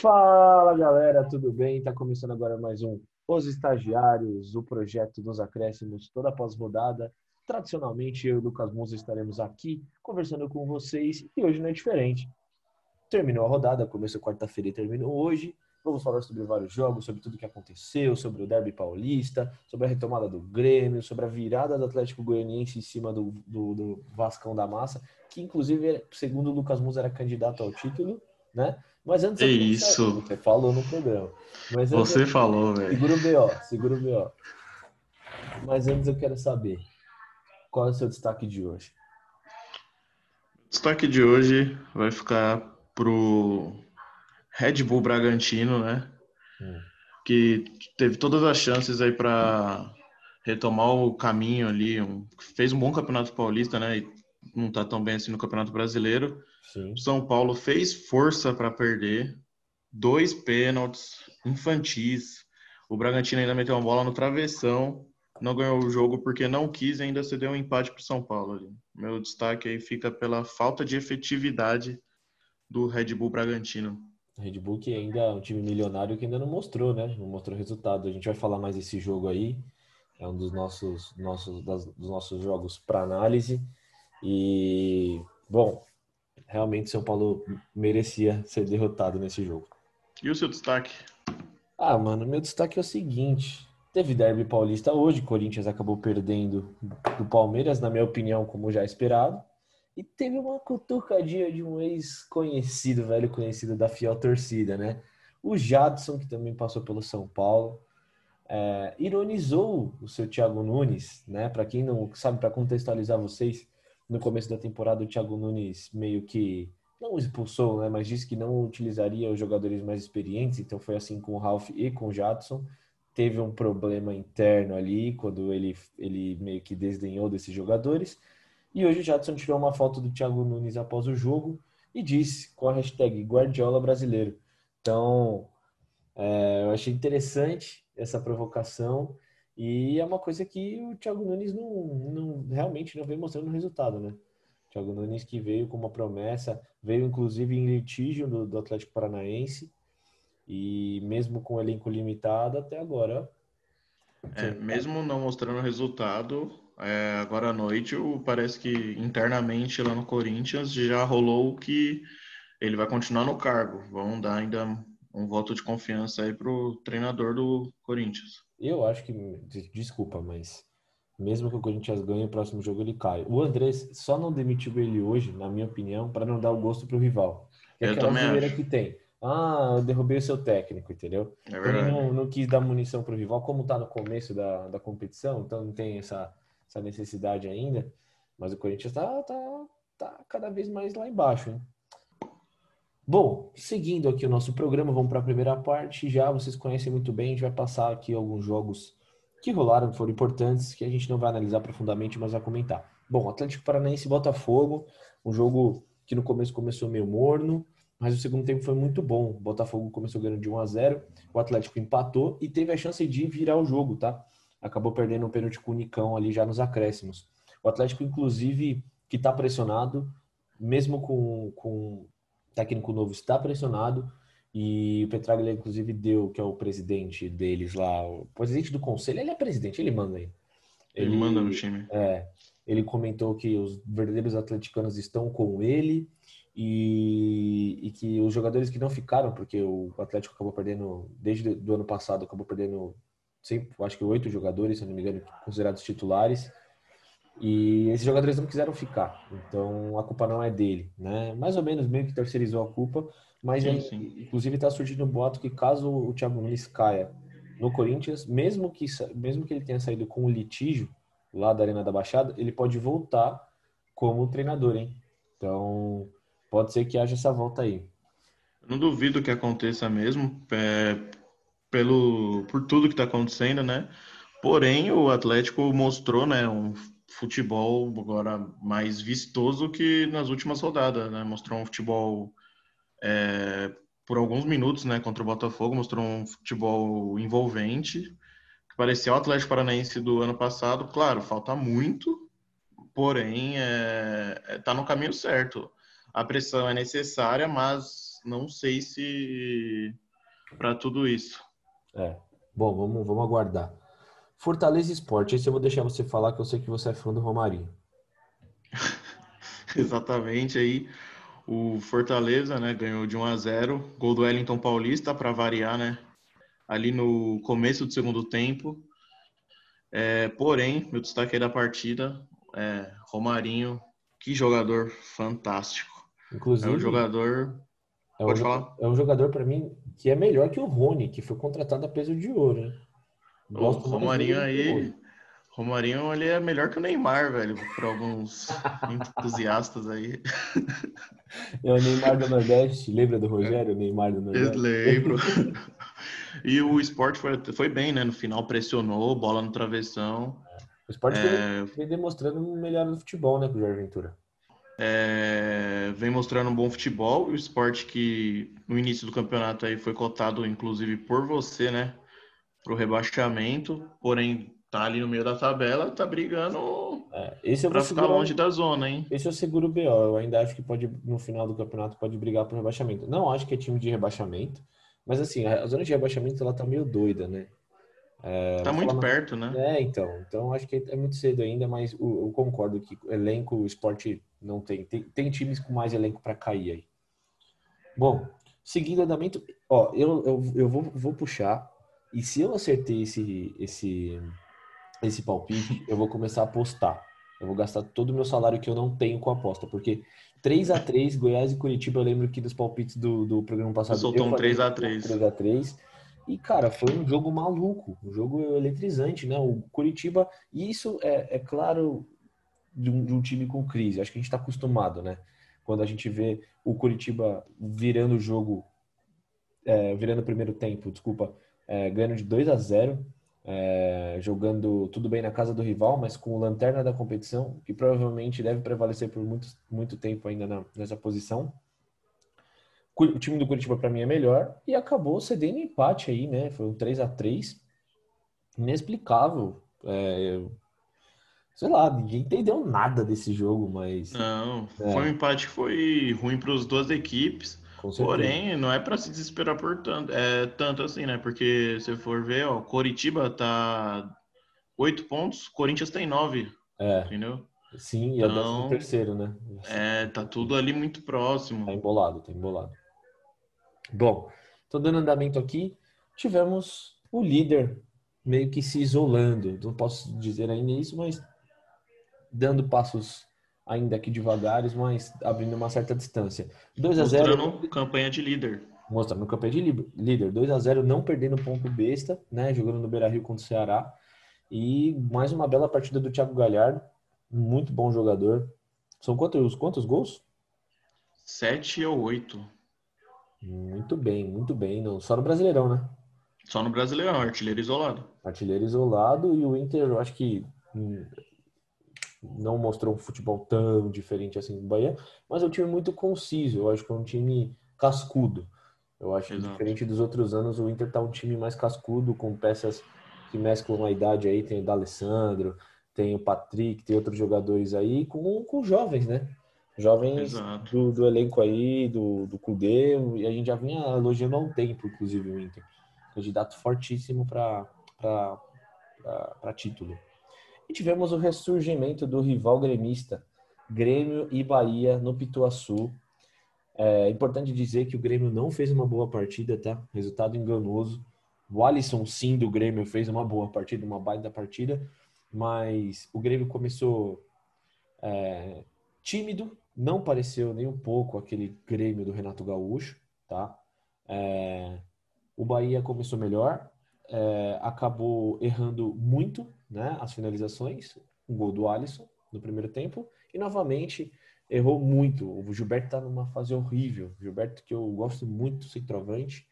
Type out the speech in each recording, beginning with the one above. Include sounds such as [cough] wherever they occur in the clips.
Fala galera, tudo bem? Está começando agora mais um Os Estagiários, o projeto dos acréscimos toda pós-rodada. Tradicionalmente, eu e o Lucas Musa estaremos aqui conversando com vocês e hoje não é diferente. Terminou a rodada, começou quarta-feira e terminou hoje. Vamos falar sobre vários jogos, sobre tudo que aconteceu, sobre o Derby Paulista, sobre a retomada do Grêmio, sobre a virada do Atlético Goianiense em cima do, do, do Vascão da Massa, que inclusive, segundo o Lucas Musa, era candidato ao título, né? Mas antes. É isso. Você falou no programa. Mas Você falou, velho. Segura o BO, segura o BO. Mas antes eu quero saber qual é o seu destaque de hoje. O destaque de hoje vai ficar pro Red Bull Bragantino, né? Hum. Que teve todas as chances aí para retomar o caminho ali, um, fez um bom campeonato paulista, né? E não tá tão bem assim no Campeonato Brasileiro. Sim. São Paulo fez força para perder, dois pênaltis infantis. O Bragantino ainda meteu uma bola no travessão, não ganhou o jogo porque não quis e ainda cedeu um empate para São Paulo. Ali. Meu destaque aí fica pela falta de efetividade do Red Bull Bragantino. Red Bull que ainda é um time milionário que ainda não mostrou, né? Não mostrou resultado. A gente vai falar mais desse jogo aí. É um dos nossos, nossos, das, dos nossos jogos para análise. E, bom, realmente São Paulo merecia ser derrotado nesse jogo. E o seu destaque? Ah, mano, meu destaque é o seguinte. Teve derby paulista hoje, Corinthians acabou perdendo do Palmeiras, na minha opinião, como já esperado. E teve uma cutucadinha de um ex-conhecido, velho conhecido da fiel torcida, né? O Jadson, que também passou pelo São Paulo, é, ironizou o seu Thiago Nunes, né? Para quem não sabe, para contextualizar vocês, no começo da temporada o Thiago Nunes meio que não expulsou, né, mas disse que não utilizaria os jogadores mais experientes, então foi assim com o Ralph e com o Jadson. Teve um problema interno ali quando ele, ele meio que desdenhou desses jogadores. E hoje o Jadson tirou uma foto do Thiago Nunes após o jogo e disse com a hashtag Guardiola brasileiro. Então, é, eu achei interessante essa provocação e é uma coisa que o Thiago Nunes não, não realmente não vem mostrando resultado, né? O Thiago Nunes que veio com uma promessa, veio inclusive em litígio do, do Atlético Paranaense e mesmo com o elenco limitado até agora. É, mesmo não mostrando resultado, é, agora à noite parece que internamente lá no Corinthians já rolou que ele vai continuar no cargo. Vão dar ainda um voto de confiança aí pro treinador do Corinthians. Eu acho que, desculpa, mas mesmo que o Corinthians ganhe, o próximo jogo ele cai. O Andrés só não demitiu ele hoje, na minha opinião, para não dar o gosto pro rival. É eu aquela primeira que tem. Ah, eu derrubei o seu técnico, entendeu? É ele não, não, quis dar munição pro rival, como tá no começo da, da competição, então não tem essa, essa necessidade ainda. Mas o Corinthians tá, tá, tá cada vez mais lá embaixo, hein? Bom, seguindo aqui o nosso programa, vamos para a primeira parte. Já vocês conhecem muito bem, a gente vai passar aqui alguns jogos que rolaram, que foram importantes, que a gente não vai analisar profundamente, mas vai comentar. Bom, Atlético Paranaense e Botafogo, um jogo que no começo começou meio morno, mas o segundo tempo foi muito bom. O Botafogo começou ganhando de 1 a 0, o Atlético empatou e teve a chance de virar o jogo, tá? Acabou perdendo um pênalti com o Nicão ali já nos acréscimos. O Atlético, inclusive, que está pressionado, mesmo com, com técnico novo está pressionado e o Petraglia, inclusive, deu, que é o presidente deles lá, o presidente do conselho, ele é presidente, ele manda aí. Ele, ele manda no time. É, ele comentou que os verdadeiros atleticanos estão com ele e, e, que os jogadores que não ficaram, porque o Atlético acabou perdendo, desde o ano passado, acabou perdendo, sempre, acho que oito jogadores, se não me engano, considerados titulares, e esses jogadores não quiseram ficar, então a culpa não é dele, né? Mais ou menos meio que terceirizou a culpa, mas sim, sim. inclusive está surgindo um boato que caso o Thiago Nunes caia no Corinthians, mesmo que mesmo que ele tenha saído com o litígio lá da Arena da Baixada, ele pode voltar como treinador, hein? Então pode ser que haja essa volta aí. Não duvido que aconteça mesmo, é, pelo por tudo que está acontecendo, né? Porém, o Atlético mostrou, né, um futebol agora mais vistoso que nas últimas rodadas, né? Mostrou um futebol é, por alguns minutos, né? Contra o Botafogo, mostrou um futebol envolvente, que parecia o Atlético Paranaense do ano passado. Claro, falta muito, porém é, é, tá no caminho certo. A pressão é necessária, mas não sei se para tudo isso. É. Bom, vamos, vamos aguardar. Fortaleza Esporte, esse eu vou deixar você falar que eu sei que você é fã do Romarinho. [laughs] Exatamente aí. O Fortaleza, né, ganhou de 1 a 0, gol do Wellington Paulista para variar, né? Ali no começo do segundo tempo. É, porém, meu destaque aí da partida é Romarinho, que jogador fantástico. Inclusive, é um jogador. É um, Pode falar? É um jogador para mim que é melhor que o Rony, que foi contratado a peso de ouro. Né? Gosto o Romarinho aí. Romarinho ele é melhor que o Neymar, velho, para alguns entusiastas aí. [laughs] É o Neymar do Nordeste, lembra do Rogério, o Neymar do Nordeste? Eu lembro. E o esporte foi, foi bem, né? No final pressionou, bola no travessão. O esporte é... vem demonstrando melhor no futebol, né, com o Jair Ventura. É, vem mostrando um bom futebol. O esporte que no início do campeonato aí foi cotado, inclusive, por você, né? Para o rebaixamento, porém tá ali no meio da tabela, tá brigando é, para ficar longe da zona, hein? Esse é o seguro BO. Eu ainda acho que pode, no final do campeonato, pode brigar por rebaixamento. Não acho que é time de rebaixamento, mas assim, a zona de rebaixamento ela tá meio doida, né? É, tá muito perto, né? É, então. Então acho que é muito cedo ainda, mas eu, eu concordo que elenco, o esporte não tem. Tem, tem times com mais elenco para cair aí. Bom, seguindo o andamento, ó, eu, eu, eu vou, vou puxar. E se eu acertei esse, esse, esse palpite, eu vou começar a apostar. Eu vou gastar todo o meu salário que eu não tenho com aposta, porque 3 a 3 Goiás e Curitiba, eu lembro que dos palpites do, do programa passado. Soltou um 3 a 3 3 a 3 E, cara, foi um jogo maluco, um jogo eletrizante, né? O Curitiba, e isso é, é claro de um, de um, time com crise. Acho que a gente está acostumado, né? Quando a gente vê o Curitiba virando o jogo, é, virando o primeiro tempo, desculpa, é, ganhando de 2 a 0 é, jogando tudo bem na casa do rival, mas com o lanterna da competição, que provavelmente deve prevalecer por muito, muito tempo ainda na, nessa posição. O time do Curitiba para mim é melhor e acabou cedendo empate aí, né? Foi um 3 a 3 inexplicável. É, sei lá, ninguém entendeu nada desse jogo, mas. Não, é. foi um empate que foi ruim para as duas equipes. Porém, não é para se desesperar por tanto, é tanto assim, né? Porque se for ver, ó, Coritiba tá oito pontos, Corinthians tem nove. É. Entendeu? Sim, e então, é o terceiro, né? É, tá tudo ali muito próximo. Tá embolado, tá embolado. Bom, tô dando andamento aqui. Tivemos o líder meio que se isolando. Não posso dizer ainda isso, mas dando passos ainda aqui devagares, mas abrindo uma certa distância. 2 a 0 Mostrando campanha de líder. Mostrando campanha de líder. 2 a 0 não perdendo ponto besta, né? Jogando no Beira-Rio contra o Ceará. E mais uma bela partida do Thiago Galhardo. Muito bom jogador. São quantos, quantos gols? Sete ou oito. Muito bem, muito bem. Não, só no Brasileirão, né? Só no Brasileirão, artilheiro isolado. Artilheiro isolado e o Inter, eu acho que hum, não mostrou um futebol tão diferente assim do Bahia, mas é um time muito conciso. Eu acho que é um time cascudo. Eu acho que diferente dos outros anos, o Inter tá um time mais cascudo, com peças que mesclam a idade aí. Tem o D'Alessandro, tem o Patrick, tem outros jogadores aí, com, com jovens, né? Jovens do, do, elenco aí, do, do Cudê, e a gente já vinha elogiando há um tempo, inclusive, o Inter. Candidato fortíssimo para título. E tivemos o ressurgimento do rival gremista, Grêmio e Bahia no Pituaçu. É importante dizer que o Grêmio não fez uma boa partida, tá? Resultado enganoso. O Alisson, sim, do Grêmio fez uma boa partida, uma baita partida, mas o Grêmio começou é, tímido, não pareceu nem um pouco aquele Grêmio do Renato Gaúcho, tá? É, o Bahia começou melhor, é, acabou errando muito né, as finalizações, um gol do Alisson no primeiro tempo, e novamente errou muito. O Gilberto está numa fase horrível. O Gilberto, que eu gosto muito, centroavante,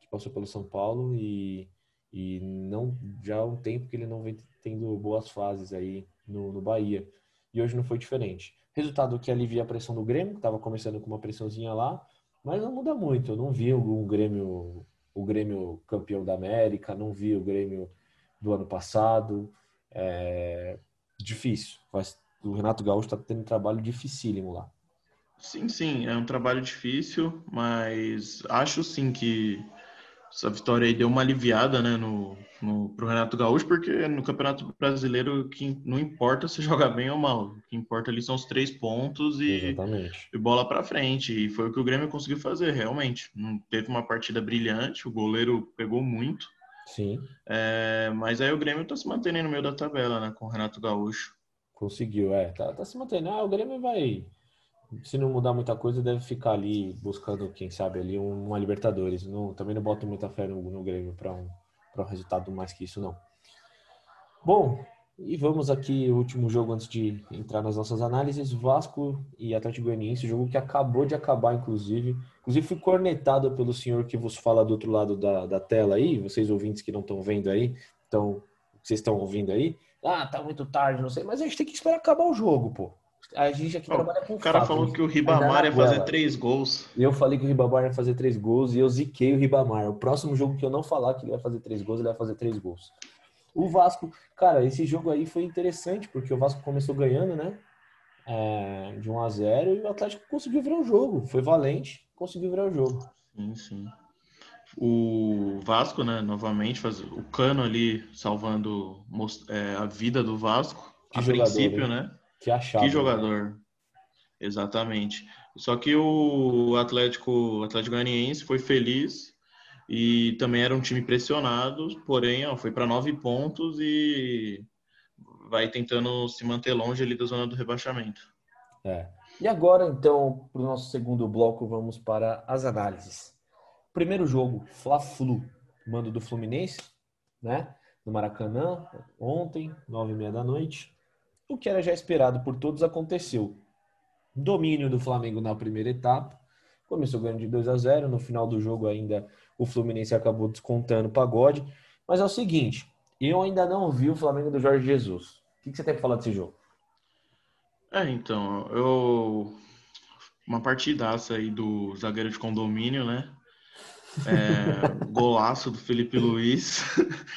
que passou pelo São Paulo e, e não já há um tempo que ele não vem tendo boas fases aí no, no Bahia. E hoje não foi diferente. Resultado que alivia a pressão do Grêmio, que estava começando com uma pressãozinha lá, mas não muda muito. Eu não vi um Grêmio o Grêmio campeão da América, não vi o Grêmio do ano passado. É difícil. O Renato Gaúcho está tendo um trabalho dificílimo lá. Sim, sim, é um trabalho difícil, mas acho sim que essa vitória aí deu uma aliviada, né, no, no pro Renato Gaúcho, porque no Campeonato Brasileiro que não importa se [laughs] joga bem ou mal, o que importa ali são os três pontos e, e bola para frente. E foi o que o Grêmio conseguiu fazer, realmente. Não teve uma partida brilhante, o goleiro pegou muito. Sim. É, mas aí o Grêmio tá se mantendo no meio da tabela, né, com o Renato Gaúcho. Conseguiu, é, tá, tá se mantendo. Ah, o Grêmio vai se não mudar muita coisa, deve ficar ali buscando, quem sabe, ali uma Libertadores. Não, também não boto muita fé no, no Grêmio para um, um resultado mais que isso, não. Bom, e vamos aqui, o último jogo antes de entrar nas nossas análises. Vasco e Atlético Goianiense, jogo que acabou de acabar, inclusive. Inclusive, fui cornetado pelo senhor que vos fala do outro lado da, da tela aí, vocês ouvintes que não estão vendo aí, então, vocês estão ouvindo aí. Ah, tá muito tarde, não sei, mas a gente tem que esperar acabar o jogo, pô. A gente aqui oh, trabalha com O cara fato, falou que o Ribamar ia fazer três gols. Eu falei que o Ribamar ia fazer três gols e eu ziquei o Ribamar. O próximo jogo que eu não falar que ele vai fazer três gols, ele vai fazer três gols. O Vasco, cara, esse jogo aí foi interessante, porque o Vasco começou ganhando, né? É, de 1 a 0 e o Atlético conseguiu virar o jogo. Foi valente, conseguiu virar o jogo. Sim, sim. O Vasco, né, novamente, faz o Cano ali salvando é, a vida do Vasco. Que a jogador, princípio, hein? né? Que achado. Que jogador. Né? Exatamente. Só que o Atlético, o Atlético Goianiense foi feliz e também era um time pressionado, porém ó, foi para nove pontos e vai tentando se manter longe ali da zona do rebaixamento. É. E agora, então, para o nosso segundo bloco, vamos para as análises. Primeiro jogo, Fla-Flu, mando do Fluminense, né? No Maracanã, ontem, nove e meia da noite. O que era já esperado por todos aconteceu. Domínio do Flamengo na primeira etapa. Começou ganhando de 2 a 0 No final do jogo, ainda o Fluminense acabou descontando o pagode. Mas é o seguinte: eu ainda não vi o Flamengo do Jorge Jesus. O que você tem para falar desse jogo? É, então, eu. Uma partidaça aí do zagueiro de condomínio, né? É, [laughs] golaço do Felipe Luiz.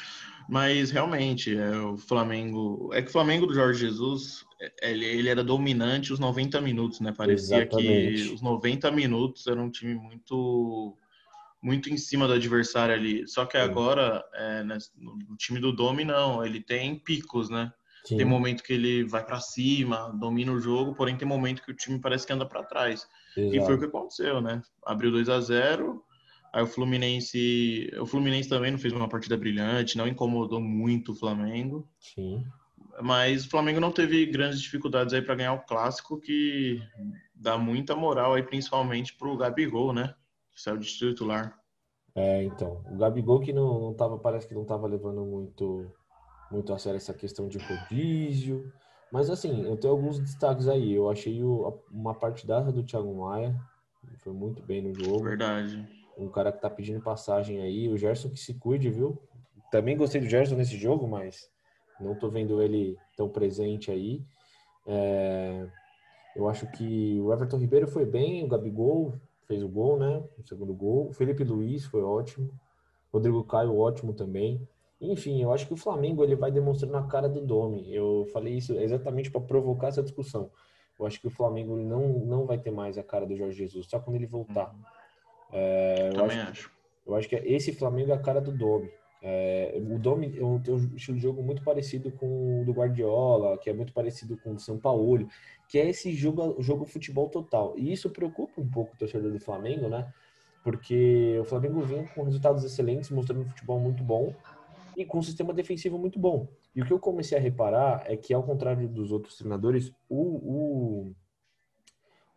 [laughs] Mas realmente, é, o Flamengo. É que o Flamengo do Jorge Jesus, é, ele, ele era dominante os 90 minutos, né? Parecia Exatamente. que os 90 minutos era um time muito muito em cima do adversário ali. Só que agora, é, né, no time do Domi, não. Ele tem picos, né? Sim. Tem momento que ele vai para cima, domina o jogo, porém tem momento que o time parece que anda para trás. Exato. E foi o que aconteceu, né? Abriu 2 a 0 Aí o Fluminense, o Fluminense também não fez uma partida brilhante, não incomodou muito o Flamengo. Sim. Mas o Flamengo não teve grandes dificuldades aí para ganhar o clássico, que dá muita moral aí, principalmente pro Gabigol, né? Saiu de titular. É, então, o Gabigol que não, não tava, parece que não tava levando muito, muito a sério essa questão de rodízio. Mas assim, eu tenho alguns destaques aí. Eu achei o, uma partidaça do Thiago Maia, foi muito bem no jogo. Verdade um cara que tá pedindo passagem aí. O Gerson que se cuide, viu? Também gostei do Gerson nesse jogo, mas não tô vendo ele tão presente aí. É... Eu acho que o Everton Ribeiro foi bem, o Gabigol fez o gol, né? O segundo gol. O Felipe Luiz foi ótimo. Rodrigo Caio, ótimo também. Enfim, eu acho que o Flamengo ele vai demonstrando a cara do Domi. Eu falei isso exatamente para provocar essa discussão. Eu acho que o Flamengo não, não vai ter mais a cara do Jorge Jesus, só quando ele voltar. Uhum. É, eu Também acho, acho. Eu acho que esse Flamengo é a cara do Domi. É, o Domi tem um estilo de jogo muito parecido com o do Guardiola, que é muito parecido com o São Paulo, que é esse jogo, jogo futebol total. E isso preocupa um pouco o torcedor do Flamengo, né? Porque o Flamengo vem com resultados excelentes, mostrando um futebol muito bom e com um sistema defensivo muito bom. E o que eu comecei a reparar é que, ao contrário dos outros treinadores, o, o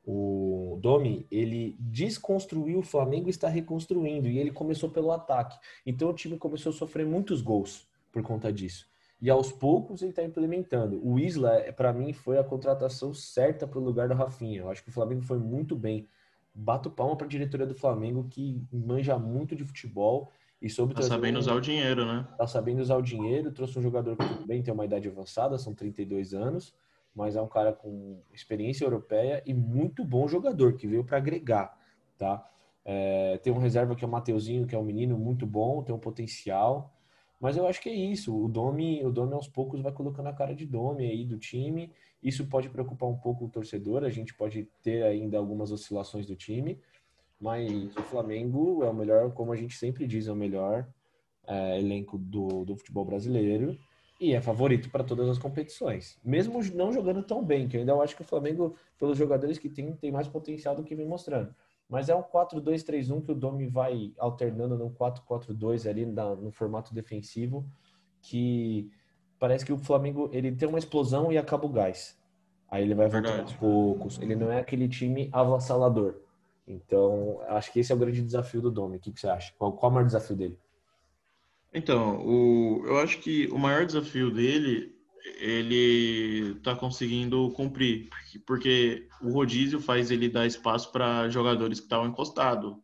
o Domi, ele desconstruiu o Flamengo e está reconstruindo, e ele começou pelo ataque. Então o time começou a sofrer muitos gols por conta disso. E aos poucos ele está implementando. O Isla, para mim, foi a contratação certa para o lugar do Rafinha. Eu acho que o Flamengo foi muito bem. Bato palma para a diretoria do Flamengo, que manja muito de futebol e soube Tá sabendo um... usar o dinheiro, né? Tá sabendo usar o dinheiro, trouxe um jogador que também tem uma idade avançada, são 32 anos, mas é um cara com experiência europeia e muito bom jogador, que veio para agregar, tá? É, tem um reserva que é o Mateuzinho, que é um menino muito bom, tem um potencial. Mas eu acho que é isso. O Domi, o Domi aos poucos vai colocando a cara de Domi aí do time. Isso pode preocupar um pouco o torcedor. A gente pode ter ainda algumas oscilações do time. Mas o Flamengo é o melhor, como a gente sempre diz, é o melhor é, elenco do, do futebol brasileiro e é favorito para todas as competições. Mesmo não jogando tão bem, que eu ainda acho que o Flamengo, pelos jogadores que tem, tem mais potencial do que vem mostrando. Mas é um 4-2-3-1 que o Domi vai alternando no 4-4-2 ali na, no formato defensivo, que parece que o Flamengo ele tem uma explosão e acaba o gás. Aí ele vai voltar aos poucos. Ele não é aquele time avassalador. Então, acho que esse é o grande desafio do Domi. O que, que você acha? Qual, qual é o maior desafio dele? Então, o, eu acho que o maior desafio dele ele está conseguindo cumprir, porque o rodízio faz ele dar espaço para jogadores que estavam encostados.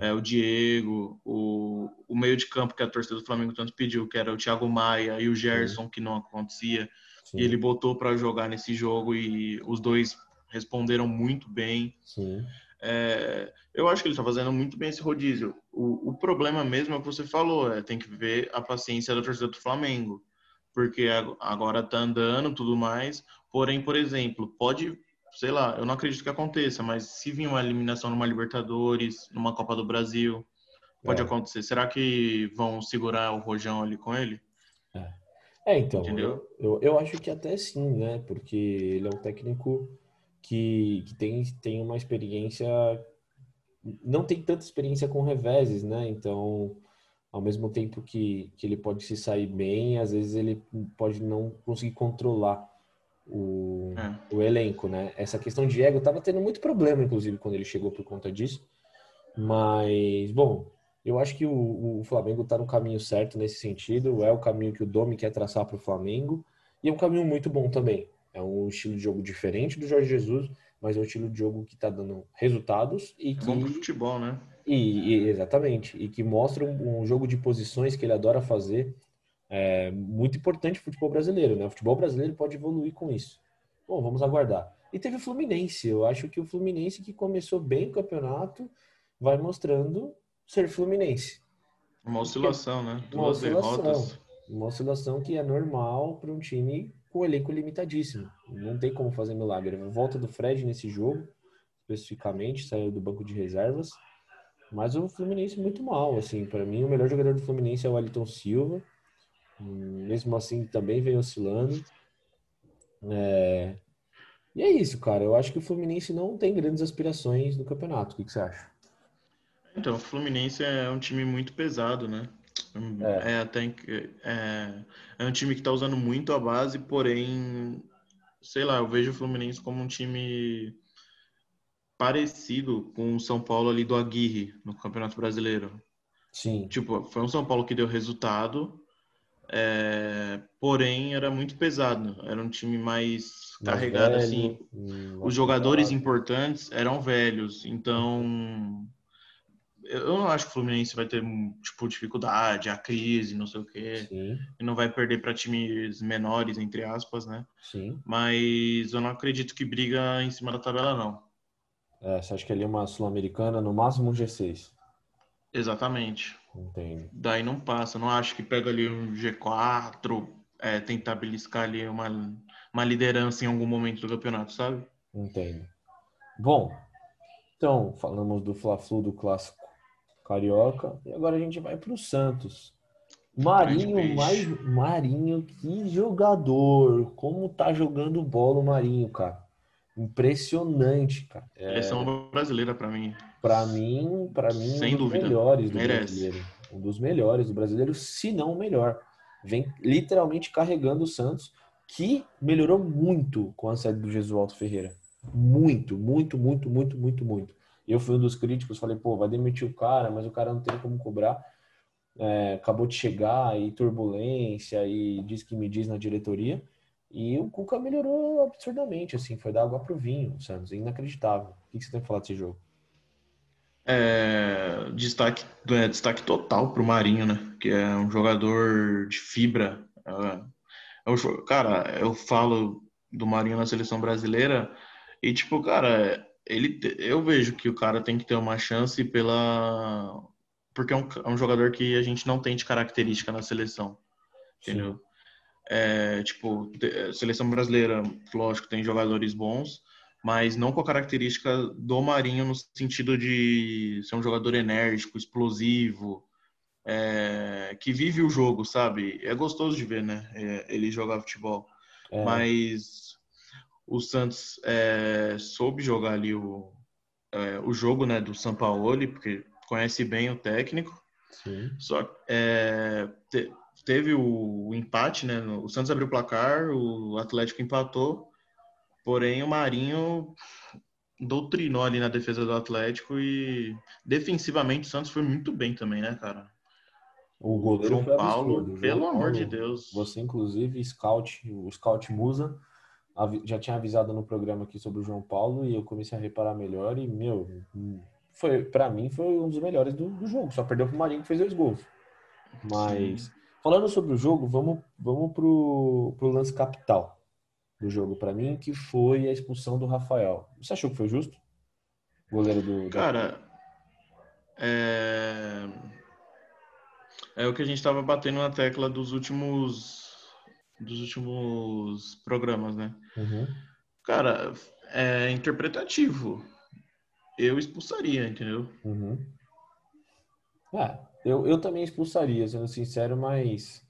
É, o Diego, o, o meio de campo que a torcida do Flamengo tanto pediu, que era o Thiago Maia e o Gerson, Sim. que não acontecia. Sim. E ele botou para jogar nesse jogo e os dois responderam muito bem. É, eu acho que ele está fazendo muito bem esse rodízio. O, o problema mesmo é o que você falou, é, tem que ver a paciência da torcida do Flamengo porque agora tá andando tudo mais. Porém, por exemplo, pode, sei lá, eu não acredito que aconteça, mas se vir uma eliminação numa Libertadores, numa Copa do Brasil, pode é. acontecer. Será que vão segurar o Rojão ali com ele? É, é então, eu, eu, eu, acho que até sim, né? Porque ele é um técnico que, que tem, tem uma experiência, não tem tanta experiência com reveses, né? Então ao mesmo tempo que, que ele pode se sair bem, às vezes ele pode não conseguir controlar o, é. o elenco, né? Essa questão de ego estava tendo muito problema, inclusive, quando ele chegou por conta disso. Mas, bom, eu acho que o, o Flamengo está no caminho certo nesse sentido. É o caminho que o Domi quer traçar para o Flamengo. E é um caminho muito bom também. É um estilo de jogo diferente do Jorge Jesus, mas é um estilo de jogo que está dando resultados e que... Bom pro futebol, né? E, e, exatamente, e que mostra um, um, jogo de posições que ele adora fazer, é, muito importante para o futebol brasileiro, né? O futebol brasileiro pode evoluir com isso. Bom, vamos aguardar. E teve o Fluminense, eu acho que o Fluminense que começou bem o campeonato vai mostrando ser Fluminense. Uma oscilação, né? Duas uma oscilação, derrotas. Uma oscilação que é normal para um time com elenco limitadíssimo. Não tem como fazer milagre. Volta do Fred nesse jogo, especificamente, saiu do banco de reservas. Mas o Fluminense muito mal, assim, para mim o melhor jogador do Fluminense é o Wellington Silva. Mesmo assim também vem oscilando. É... E é isso, cara. Eu acho que o Fluminense não tem grandes aspirações no campeonato. O que, que você acha? Então, o Fluminense é um time muito pesado, né? É, é até é, é um time que está usando muito a base, porém, sei lá, eu vejo o Fluminense como um time parecido com o São Paulo ali do Aguirre no Campeonato Brasileiro. Sim. Tipo, foi um São Paulo que deu resultado, é, porém era muito pesado. Era um time mais, mais carregado velho, assim. Os jogadores importantes eram velhos, então eu não acho que o Fluminense vai ter tipo dificuldade, a crise, não sei o quê. Sim. E não vai perder para times menores, entre aspas, né? Sim. Mas eu não acredito que briga em cima da tabela não. É, você acha que ali é uma sul-americana, no máximo um G6? Exatamente. Entendo. Daí não passa. Não acho que pega ali um G4, é, tentar beliscar ali uma, uma liderança em algum momento do campeonato, sabe? Entendo. Bom, então falamos do Fla-Flu, do clássico carioca, e agora a gente vai para o Santos. Marinho, mais Marinho, que jogador! Como tá jogando bola o Marinho, cara? Impressionante, cara. Seleção é... brasileira para mim. Para mim, para mim, Sem um dos dúvida. melhores do Merece. brasileiro. Um dos melhores do brasileiro, se não o melhor. Vem literalmente carregando o Santos, que melhorou muito com a saída do Jesualdo Ferreira. Muito, muito, muito, muito, muito, muito. Eu fui um dos críticos, falei, pô, vai demitir o cara, mas o cara não tem como cobrar. É, acabou de chegar e turbulência e diz que me diz na diretoria. E o Cuca melhorou absurdamente, assim, foi dar água pro vinho, Santos, inacreditável. O que você tem que falar desse jogo? É, destaque, é, destaque total pro Marinho, né? Que é um jogador de fibra. É, é, cara, eu falo do Marinho na seleção brasileira e, tipo, cara, ele, eu vejo que o cara tem que ter uma chance pela porque é um, é um jogador que a gente não tem de característica na seleção. Entendeu? É, tipo, seleção brasileira, lógico, tem jogadores bons, mas não com a característica do Marinho no sentido de ser um jogador enérgico, explosivo, é, que vive o jogo, sabe? É gostoso de ver, né? É, ele jogar futebol. É. Mas o Santos é, soube jogar ali o, é, o jogo né, do Sampaoli, porque conhece bem o técnico. Sim. Só é, te, teve o, o, empate, né? O Santos abriu o placar, o Atlético empatou, porém o Marinho doutrinou ali na defesa do Atlético e defensivamente o Santos foi muito bem também, né, cara? O goleiro João Paulo, absurdo. pelo amor de Deus. Você, inclusive, scout, o scout Musa, já tinha avisado no programa aqui sobre o João Paulo e eu comecei a reparar melhor e, meu, foi para mim foi um dos melhores do, do jogo. Só perdeu pro Marinho que fez dois gols. Mas, Sim. falando sobre o jogo, vamos, vamos pro, pro lance capital do jogo para mim, que foi a expulsão do Rafael. Você achou que foi justo? Goleiro do... Cara, é é o que a gente estava batendo na tecla dos últimos dos últimos programas, né? Uhum. Cara, é interpretativo. Eu expulsaria, entendeu? Uhum. É, eu, eu também expulsaria, sendo sincero, mas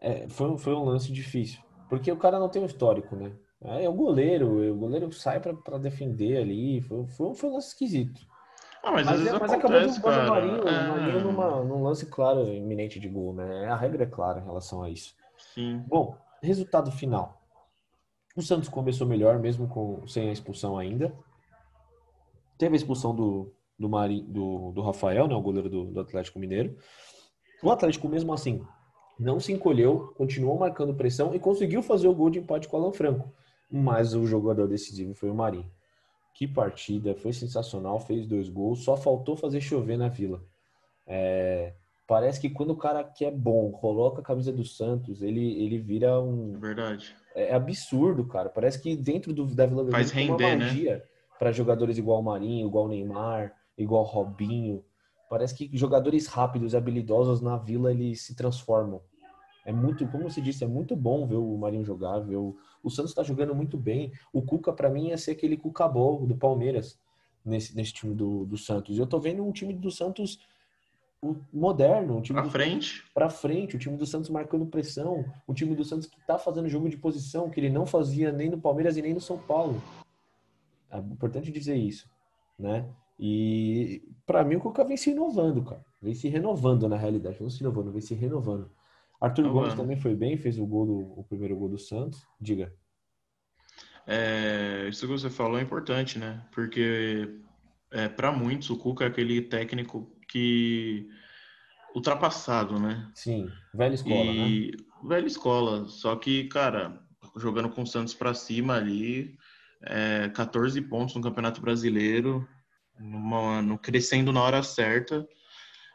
é, foi, foi um lance difícil. Porque o cara não tem um histórico, né? É, é o goleiro, o goleiro sai para defender ali. Foi, foi, foi um lance esquisito. Ah, mas, mas, é, mas acabou derrubando o Marinho, é... Marinho numa, num lance claro, iminente de gol, né? A regra é clara em relação a isso. Sim. Bom, resultado final. O Santos começou melhor, mesmo com, sem a expulsão ainda. Teve a expulsão do, do, Mari, do, do Rafael, né, o goleiro do, do Atlético Mineiro. O Atlético, mesmo assim, não se encolheu, continuou marcando pressão e conseguiu fazer o gol de empate com o Alan Franco. Mas o jogador decisivo foi o Marinho. Que partida, foi sensacional, fez dois gols, só faltou fazer chover na Vila. É, parece que quando o cara que é bom coloca a camisa do Santos, ele, ele vira um. Verdade. É, é absurdo, cara. Parece que dentro do, da Vila Faz tem render, uma né? magia né? para jogadores igual o Marinho, igual o Neymar, igual o Robinho. Parece que jogadores rápidos, habilidosos na Vila, eles se transformam. É muito, como você disse, é muito bom ver o Marinho jogar, ver o, o Santos está jogando muito bem. O Cuca, para mim, ia ser aquele Cuca Ball do Palmeiras nesse, nesse time do, do Santos. Eu tô vendo um time do Santos moderno, um time para frente, para frente, o time do Santos marcando pressão, o time do Santos que está fazendo jogo de posição que ele não fazia nem no Palmeiras e nem no São Paulo. É importante dizer isso, né? E para mim o Cuca vem se inovando, cara. Vem se renovando na realidade, não se inovando, vem se renovando. Arthur Gomes também foi bem, fez o gol do, o primeiro gol do Santos. Diga. É, isso que você falou é importante, né? Porque é, para muitos o Cuca é aquele técnico que ultrapassado, né? Sim, velha escola, e... né? Velha escola, só que, cara, jogando com o Santos para cima ali, é, 14 pontos no Campeonato Brasileiro, numa, no, crescendo na hora certa.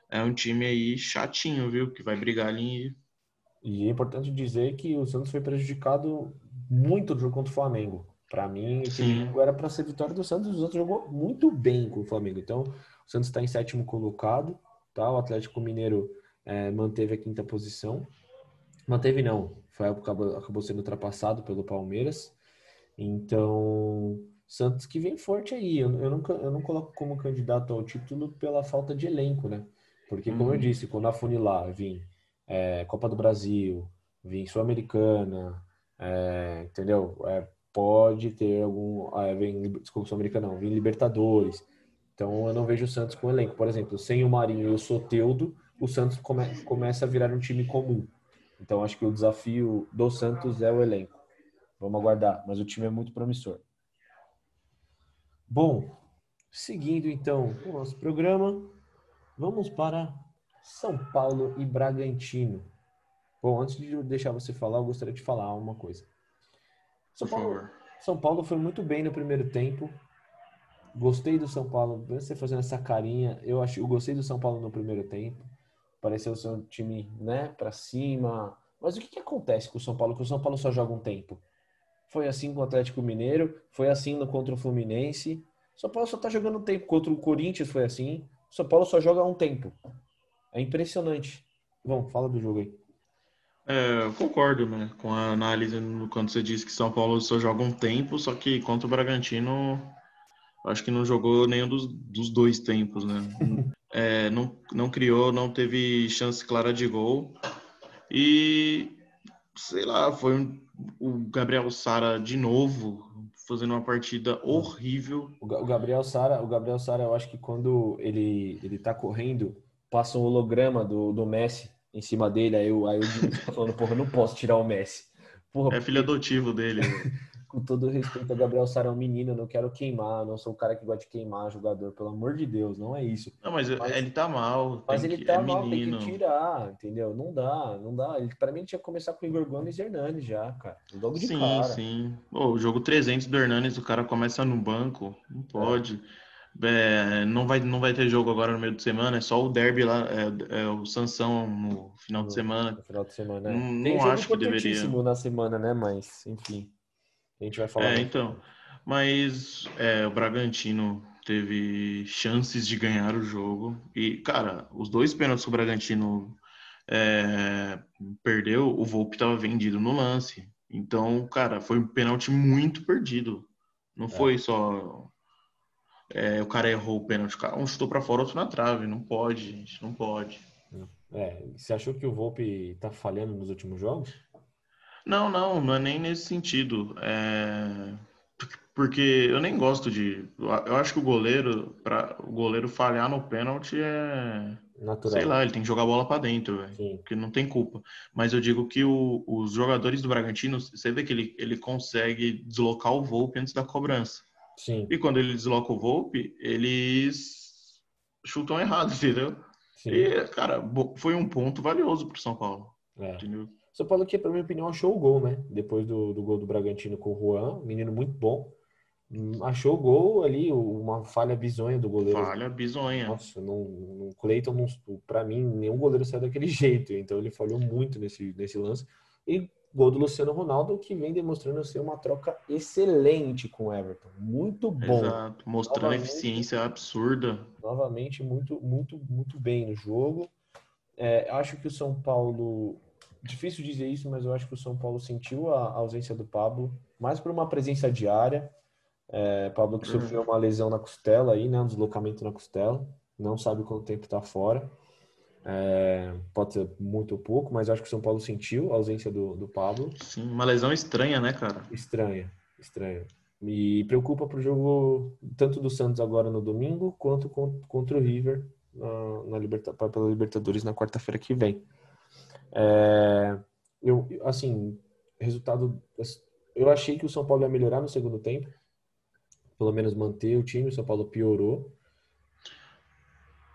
É um time aí chatinho, viu? Que vai brigar ali e é importante dizer que o Santos foi prejudicado muito no jogo contra o Flamengo. Para mim, esse jogo era para ser vitória do Santos, o Santos jogou muito bem com o Flamengo. Então, o Santos está em sétimo colocado, tá? O Atlético Mineiro é, manteve a quinta posição. Manteve não, foi acabou, acabou sendo ultrapassado pelo Palmeiras. Então, Santos que vem forte aí. Eu, eu, não, eu não coloco como candidato ao título pela falta de elenco, né? Porque, como uhum. eu disse, quando a Funilar vir é, Copa do Brasil, vir Sul-Americana, é, entendeu? É, pode ter algum. Ah, vem, desculpa, Sul-Americana não, vem Libertadores. Então eu não vejo o Santos com elenco. Por exemplo, sem o Marinho e o Soteudo, o Santos come, começa a virar um time comum. Então acho que o desafio do Santos é o elenco. Vamos aguardar, mas o time é muito promissor. Bom, seguindo então o nosso programa, vamos para são Paulo e Bragantino. Bom, antes de deixar você falar, eu gostaria de falar uma coisa. São Paulo, São Paulo foi muito bem no primeiro tempo. Gostei do São Paulo. Você fazendo essa carinha, eu acho, eu gostei do São Paulo no primeiro tempo. Pareceu ser um time, né, para cima. Mas o que, que acontece com o São Paulo? Que o São Paulo só joga um tempo. Foi assim com o Atlético Mineiro, foi assim no contra o Fluminense. O São Paulo só tá jogando um tempo. Contra o Corinthians foi assim. O São Paulo só joga um tempo. É impressionante. Bom, fala do jogo aí. É, eu concordo, né, com a análise quando você disse que São Paulo só joga um tempo, só que contra o Bragantino, acho que não jogou nenhum dos, dos dois tempos, né? É, não, não criou, não teve chance clara de gol. E, sei lá, foi um, o Gabriel Sara de novo fazendo uma partida horrível. O Gabriel Sara, o Gabriel Sara, eu acho que quando ele ele tá correndo, passa um holograma do, do Messi em cima dele, aí, eu, aí eu falando, porra, eu não posso tirar o Messi. Porra, é filho adotivo dele. [laughs] com todo respeito, o Gabriel Sara é um menino, eu não quero queimar, não sou o cara que gosta de queimar jogador, pelo amor de Deus, não é isso. Não, mas, mas ele tá mal. Mas ele que, tá é mal, menino. tem que tirar, entendeu? Não dá, não dá. Ele, pra mim, ele tinha que começar com o Igor Gomes e Hernandes já, cara. Logo de sim, cara. sim. Pô, o jogo 300 do Hernandes, o cara começa no banco, não pode. É. É, não, vai, não vai ter jogo agora no meio de semana, é só o derby lá, é, é o Sansão no final de semana. No final de semana, é. Não, Tem não acho que deveria. na semana, né? Mas, enfim. A gente vai falar. É, então. Mas é, o Bragantino teve chances de ganhar o jogo. E, cara, os dois pênaltis que o Bragantino é, perdeu, o Volpe estava vendido no lance. Então, cara, foi um pênalti muito perdido. Não é. foi só. É, o cara errou o pênalti, um chutou para fora, outro na trave. Não pode, gente, não pode. É, você achou que o Volpe tá falhando nos últimos jogos? Não, não, não é nem nesse sentido. É... Porque eu nem gosto de. Eu acho que o goleiro, para o goleiro falhar no pênalti é. Natural. Sei lá, ele tem que jogar a bola para dentro, véio, porque não tem culpa. Mas eu digo que o, os jogadores do Bragantino, você vê que ele, ele consegue deslocar o Volpe antes da cobrança. Sim. E quando ele desloca o Volpe, eles chutam errado, [laughs] entendeu? Sim. E, cara, foi um ponto valioso para São Paulo. É. Entendeu? São Paulo que, na minha opinião, achou o gol, né? Depois do, do gol do Bragantino com o Juan, menino muito bom. Hum, achou o gol ali, uma falha bizonha do goleiro. Falha bizonha. Nossa, no, no Cleiton, para mim, nenhum goleiro saiu daquele [laughs] jeito. Então ele falhou muito nesse, nesse lance. E gol do Luciano Ronaldo, que vem demonstrando ser uma troca excelente com o Everton. Muito bom. Exato, mostrando novamente, eficiência absurda. Novamente, muito, muito, muito bem no jogo. É, acho que o São Paulo difícil dizer isso, mas eu acho que o São Paulo sentiu a ausência do Pablo, mais por uma presença diária. É, Pablo que sofreu uma lesão na costela aí, né? Um deslocamento na costela. Não sabe quanto tempo está fora. É, pode ser muito ou pouco, mas acho que o São Paulo sentiu a ausência do, do Pablo. Sim, uma lesão estranha, né, cara? Estranha, estranha. Me preocupa pro jogo tanto do Santos agora no domingo, quanto contra o River na, na Liberta, pela Libertadores na quarta-feira que vem. É, eu, assim, resultado. Eu achei que o São Paulo ia melhorar no segundo tempo, pelo menos manter o time. O São Paulo piorou.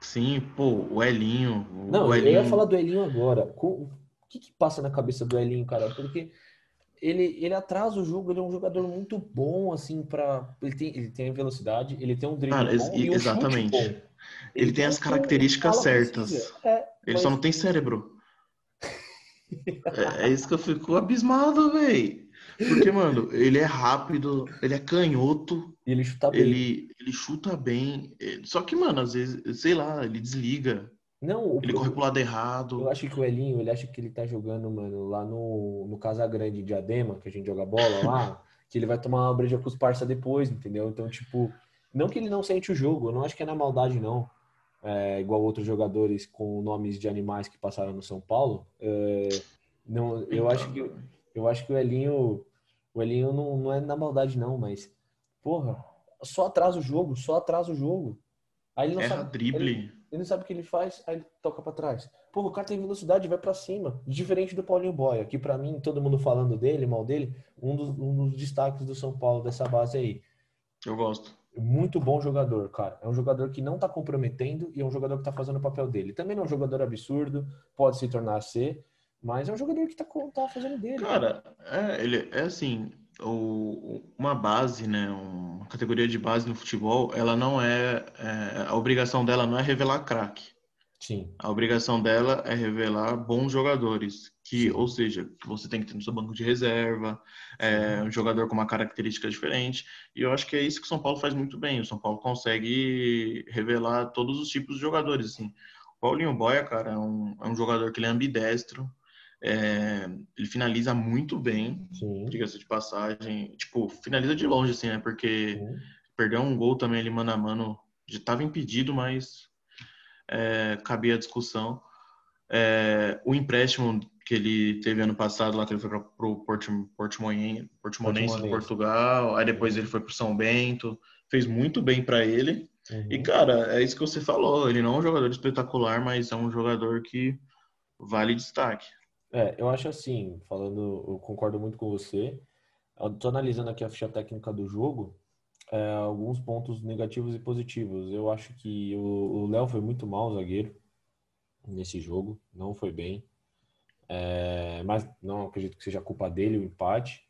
Sim, pô, o Elinho. O Não, Elinho... eu ia falar do Elinho agora. O que, que passa na cabeça do Elinho, cara? Porque ele, ele atrasa o jogo, ele é um jogador muito bom, assim, para ele tem, ele tem velocidade, ele tem um drible Cara, bom e exatamente. Um ele, ele, tem as características certas. É, ele mas... só não tem cérebro. É, é, isso que eu fico abismado, velho. Porque, mano, ele é rápido, ele é canhoto. E ele chuta bem. Ele, ele chuta bem. Só que, mano, às vezes, sei lá, ele desliga. Não, ele corre pro lado errado. Eu acho que o Elinho, ele acha que ele tá jogando, mano, lá no, no Casa Grande de Adema, que a gente joga bola lá, [laughs] que ele vai tomar uma breja com os parça depois, entendeu? Então, tipo, não que ele não sente o jogo, eu não acho que é na maldade, não é, igual outros jogadores com nomes de animais que passaram no São Paulo. É, não, eu acho que eu acho que o Elinho, o Elinho não, não é na maldade não, mas porra, só atrasa o jogo, só atrasa o jogo. Aí ele não Erra sabe, drible. Ele, ele, não sabe o que ele faz, aí ele toca para trás. Porra, o cara tem velocidade, vai para cima. Diferente do Paulinho Boia, que para mim, todo mundo falando dele, mal dele, um dos, um dos destaques do São Paulo dessa base aí. Eu gosto muito bom jogador, cara. É um jogador que não tá comprometendo e é um jogador que tá fazendo o papel dele. Também não é um jogador absurdo, pode se tornar a ser, mas é um jogador que tá, tá fazendo dele. Cara, é, ele é assim, o, uma base, né, uma categoria de base no futebol, ela não é, é a obrigação dela não é revelar craque. Sim. A obrigação dela é revelar bons jogadores, que, ou seja, que você tem que ter no seu banco de reserva, é, um jogador com uma característica diferente. E eu acho que é isso que o São Paulo faz muito bem. O São Paulo consegue revelar todos os tipos de jogadores. Assim. Paulinho Boia, cara, é um, é um jogador que ele é ambidestro. É, ele finaliza muito bem, diga-se de passagem. Tipo, finaliza de longe, assim, né? Porque Sim. perdeu um gol também ele mano a mano. Já estava impedido, mas é, cabia a discussão. É, o empréstimo que ele teve ano passado, lá que ele foi para o Portimonense, Portimonense de Portugal, aí depois ele foi para o São Bento, fez muito bem para ele. Uhum. E, cara, é isso que você falou. Ele não é um jogador espetacular, mas é um jogador que vale destaque. É, eu acho assim, falando, eu concordo muito com você. Eu tô analisando aqui a ficha técnica do jogo, é, alguns pontos negativos e positivos. Eu acho que o Léo foi muito mal, zagueiro, nesse jogo, não foi bem. É, mas não acredito que seja culpa dele o empate.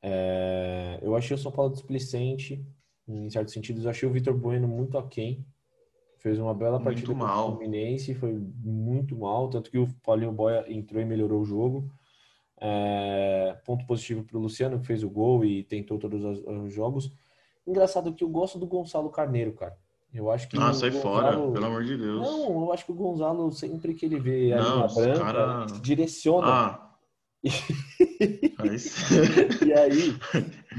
É, eu achei o São Paulo displicente, em certos sentidos. Eu achei o Vitor Bueno muito aquém. Fez uma bela partida muito mal. o Fluminense, foi muito mal, tanto que o Paulinho Boia entrou e melhorou o jogo. É, ponto positivo para o Luciano, que fez o gol e tentou todos os jogos. Engraçado que eu gosto do Gonçalo Carneiro, cara. Eu acho que. Ah, sai Gonzalo... fora, pelo amor de Deus. Não, eu acho que o Gonzalo, sempre que ele vê a Não, branca, cara... direciona. Ah. [laughs] e aí,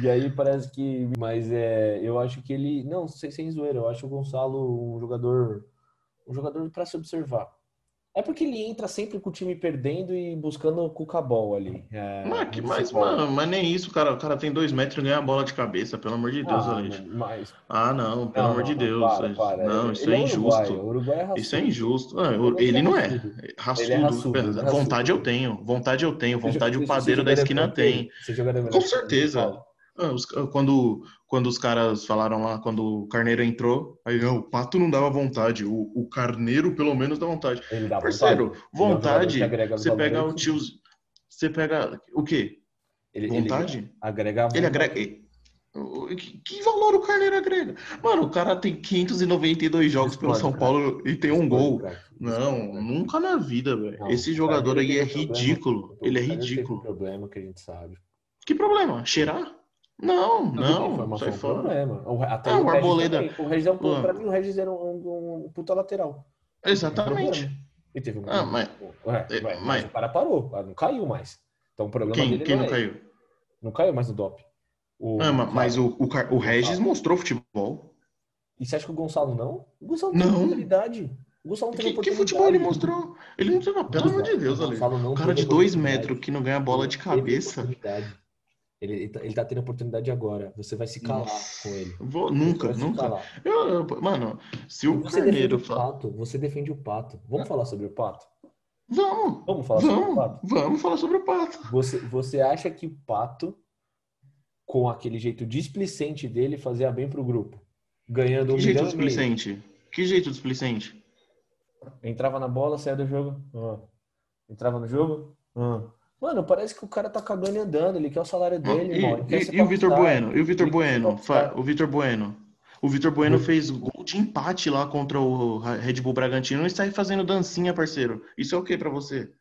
e aí parece que, mas é, eu acho que ele, não, sem, sem zoeira, eu acho o Gonçalo um jogador, um jogador para se observar. É porque ele entra sempre com o time perdendo e buscando o cucabol ali. É, mas, que, mas, mas nem isso, cara. O cara tem dois metros e ganha a bola de cabeça, pelo amor de Deus, ah, Alex. Mas... Ah, não, pelo não, amor de Deus. Para, para. Não, isso ele é, é injusto. Uruguai. É isso é injusto. Ah, ele não é. Raçudo. É raçudo, é Vontade eu tenho. Vontade eu tenho. Vontade o padeiro da esquina tem. Com certeza. Ah, ah, quando, quando os caras falaram lá, quando o Carneiro entrou, aí não, o Pato não dava vontade, o, o Carneiro pelo menos dá vontade. Ele dá Parceiro, vontade, vontade você pega o tio, você pega o quê? Ele, vontade? Ele agrega Ele agrega... Que, valor o Carneiro agrega? Mano, o cara tem 592 jogos pelo São Paulo e tem um gol. Não, nunca na vida, velho. Esse jogador aí é ridículo. Ele é ridículo. Tem um problema que a gente sabe. Que problema? Cheirar? Não, não, não sai fora. Problema. Até ah, o, o Arboleda. O Regis é um, ah. pra mim, o Regis era um, um, puta lateral. Exatamente. E teve um. Ah, mas, é, mas, mas, o cara parou, não caiu mais. Então o problema quem, dele quem não, não é caiu? Não caiu mais no DOP. O, ah, mas o, o, o Regis mostrou futebol. E você acha que o Gonçalo não? O Gonçalo não tem oportunidade. O Gonçalo não tem que, que futebol ele mostrou? Ele não tem, pelo amor de Deus, Ale. O cara de dois metros que não ganha bola de cabeça. Ele, tá, ele tá tendo oportunidade agora. Você vai se calar Nossa. com ele. Vou, nunca, nunca. Eu, eu, mano, se o você Carneiro... Defende o pato, você defende o Pato. Vamos falar sobre o Pato? Vamos. Vamos falar vamos, sobre o Pato? Vamos falar sobre o Pato. Você, você acha que o Pato, com aquele jeito displicente dele, fazia bem pro grupo? Ganhando que um jeito displicente? Que jeito displicente? Entrava na bola, saia do jogo. Ah. Entrava no jogo. Ah. Mano, parece que o cara tá cagando e andando, ele quer o salário dele, e, mano. E, e o Vitor Bueno? E o Vitor Bueno? O Vitor Bueno? O Vitor Bueno fez gol de empate lá contra o Red Bull Bragantino e sai fazendo dancinha, parceiro. Isso é o que para você?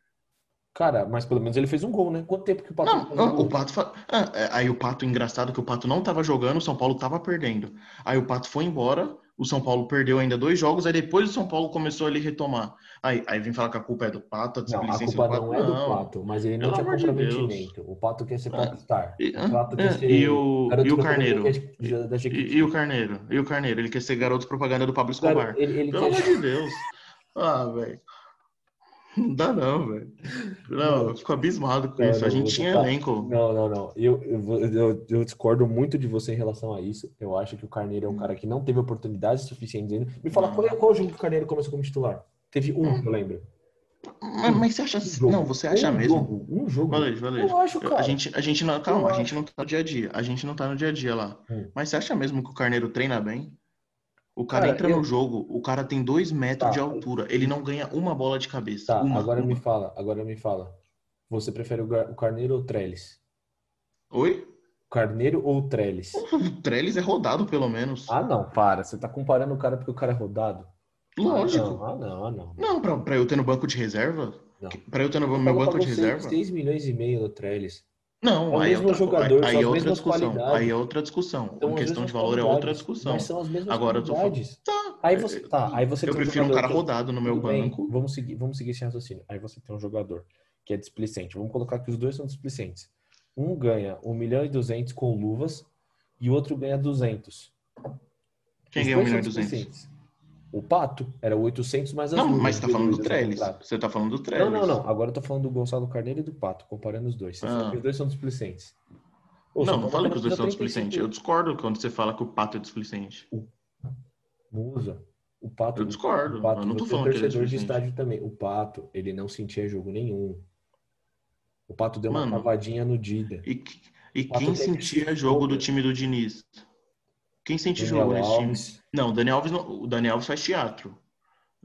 Cara, mas pelo menos ele fez um gol, né? Quanto tempo que o Pato Não, o Pato. Fa... Ah, é, aí o Pato, engraçado que o Pato não tava jogando, o São Paulo tava perdendo. Aí o Pato foi embora, o São Paulo perdeu ainda dois jogos, aí depois o São Paulo começou a ele retomar. Aí, aí vem falar que a culpa é do Pato, a Não, a culpa não é do Pato, mas ele não Pelo tinha comprometimento. De o Pato quer ser popstar. E, o Pato quer ser e o, e o Carneiro? E, e, o Carneiro? E o Carneiro? Ele quer ser garoto propaganda do Pablo Escobar. Ele, ele Pelo amor de Deus. Ah, velho. Não dá não, velho. Não, eu fico abismado com não, isso. Não, a gente tinha tá... elenco. Não, não, não. Eu, eu, eu, eu, discordo muito de você em relação a isso. Eu acho que o Carneiro é um cara que não teve oportunidades suficientes ainda. Me fala, qual, é, qual jogo que o Carneiro começou como titular? Teve um, eu lembro. Mas, mas você acha um Não, você acha um mesmo? Jogo, um jogo. Valeu, valeu. Eu acho, cara. A gente, a gente não, calma, a gente não tá no dia a dia. A gente não tá no dia a dia lá. Hum. Mas você acha mesmo que o Carneiro treina bem? O cara, cara entra eu... no jogo, o cara tem dois metros tá. de altura, ele não ganha uma bola de cabeça. Tá, uma, agora uma. me fala, agora me fala. Você prefere o Carneiro ou o Trellis? Oi? Carneiro ou Trellis? [laughs] O Trellis é rodado, pelo menos. Ah, não, para. Você tá comparando o cara porque o cara é rodado? Lógico. Ah, não, ah, não. Não, não pra, pra eu ter no banco de reserva? Não. Pra eu ter no meu banco de reserva? 6 milhões e meio no Trellis. Não, é aí, é outra, jogador, aí, aí é outra discussão. Aí é outra discussão. Então, em questão de valor é outra discussão. Mas são as mesmas Agora qualidades. Tô tá, Aí você, tá, aí você eu prefiro um, jogador cara que- rodado no meu Tudo bem, banco. Vamos seguir, vamos seguir esse raciocínio. Aí você tem um jogador que é displicente. Vamos colocar que os dois são displicentes. Um ganha 1 milhão e 200 com luvas e o outro ganha 200. Quem ganha 1 dois milhão e são 200? O Pato era 800 mais as Não, mas você tá falando do Trellis. Você tá falando do Trellis. Não, não, não. Agora eu tô falando do Gonçalo Carneiro e do Pato, comparando os dois. Você Ah. os dois são displicentes. Ô, Não, não falei que os dois são precisa 35 displicentes. Eu discordo quando você fala que o Pato é displicente. Musa. O Pato, Eu discordo. o Pato, Eu não tô é falando que ele é torcedor de estádio também. O Pato, ele não sentia jogo nenhum. O Pato deu uma Mano. cavadinha no Dida. E, e quem sentia se jogo do time do Diniz? Quem sente Daniel jogo nesse time? Alves. Não, o Daniel Alves, não, o Daniel Alves faz teatro.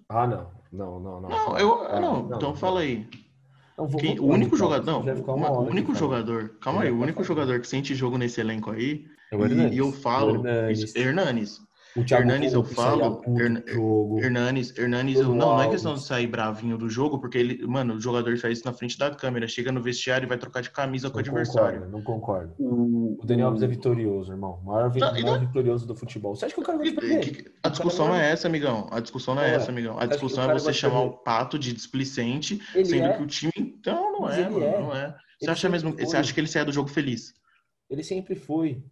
Ah, não. Não, não, não. Não, eu, Ah, não, então fala aí. Não, vou- Quem- vou o único de jogador, Pato, não, o único aqui jogador, calma aí, o único jogador que sente jogo nesse elenco aí, É o Hernanes. e eu falo, Hernanes, O Thiago Hernanes, eu Couto falo, jogo. Hernanes, Hernanes, eu, não, não é questão de sair bravinho do jogo, porque ele, mano, o jogador faz isso na frente da câmera, chega no vestiário e vai trocar de camisa com o Não adversário. concordo, não concordo. O, O Daniel Alves é vitorioso, irmão. O maior, Tá, maior não- vitorioso do futebol. Você acha que o cara vai perder? que- a discussão não é essa, amigão. A discussão não é Não é. essa, amigão. A discussão é você chamar o pato de displicente, Ele sendo é. que o time. Então, não Mas é, ele mano. é. Não é. Você Ele acha mesmo. Você acha que ele sai do jogo feliz? Ele sempre foi.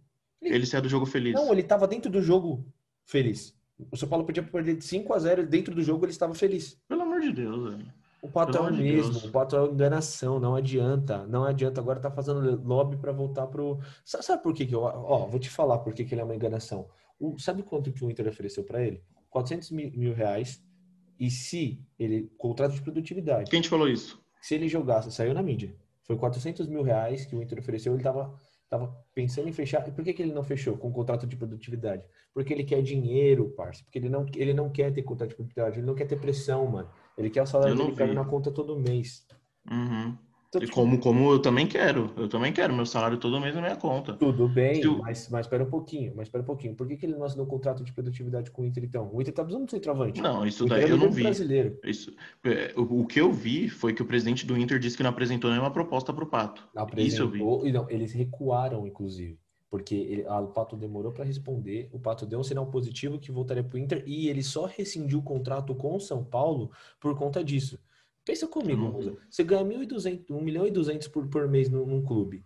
Ele sai do jogo feliz. Não, ele tava dentro do jogo feliz. O São Paulo podia perder de 5 a 0 dentro do jogo ele estava feliz. Pelo amor de Deus, velho. O Pato é o mesmo, Deus. o Pato é uma enganação, não adianta, não adianta. Agora tá fazendo lobby para voltar pro. Sa- Sabe por que que eu. Ó, vou te falar por que que ele é uma enganação. O- sabe quanto que o Inter ofereceu para ele? 400 mi- mil reais. E se ele. Contrato de produtividade. Quem te falou isso? Se ele jogasse, saiu na mídia. Foi 400 mil reais que o Inter ofereceu. Ele tava, tava pensando em fechar. E por que, que ele não fechou com contrato de produtividade? Porque ele quer dinheiro, parça. Porque ele não, ele não quer ter contrato de produtividade. Ele não quer ter pressão, mano. Ele quer o salário dele caindo na conta todo mês. Uhum. E tipo, como, como eu também quero. Eu também quero meu salário todo mês na minha conta. Tudo bem, o- mas, mas espera um pouquinho, mas espera um pouquinho. Por que, que ele não assinou um contrato de produtividade com o Inter, então? O Inter tá precisando de centroavante. Não, isso daí é eu não do vi. brasileiro. Isso, é, o, o que eu vi foi que o presidente do Inter disse que não apresentou nenhuma proposta pro Pato. Isso eu vi. E não, eles recuaram, inclusive. Porque ele- a- o Pato demorou para responder, o Pato deu um sinal positivo que voltaria para o Inter e ele só rescindiu o contrato com o São Paulo por conta disso. Pensa comigo, Uhum. Musa. Você ganha 1.200, 1 milhão e 200 por, por mês num, num clube.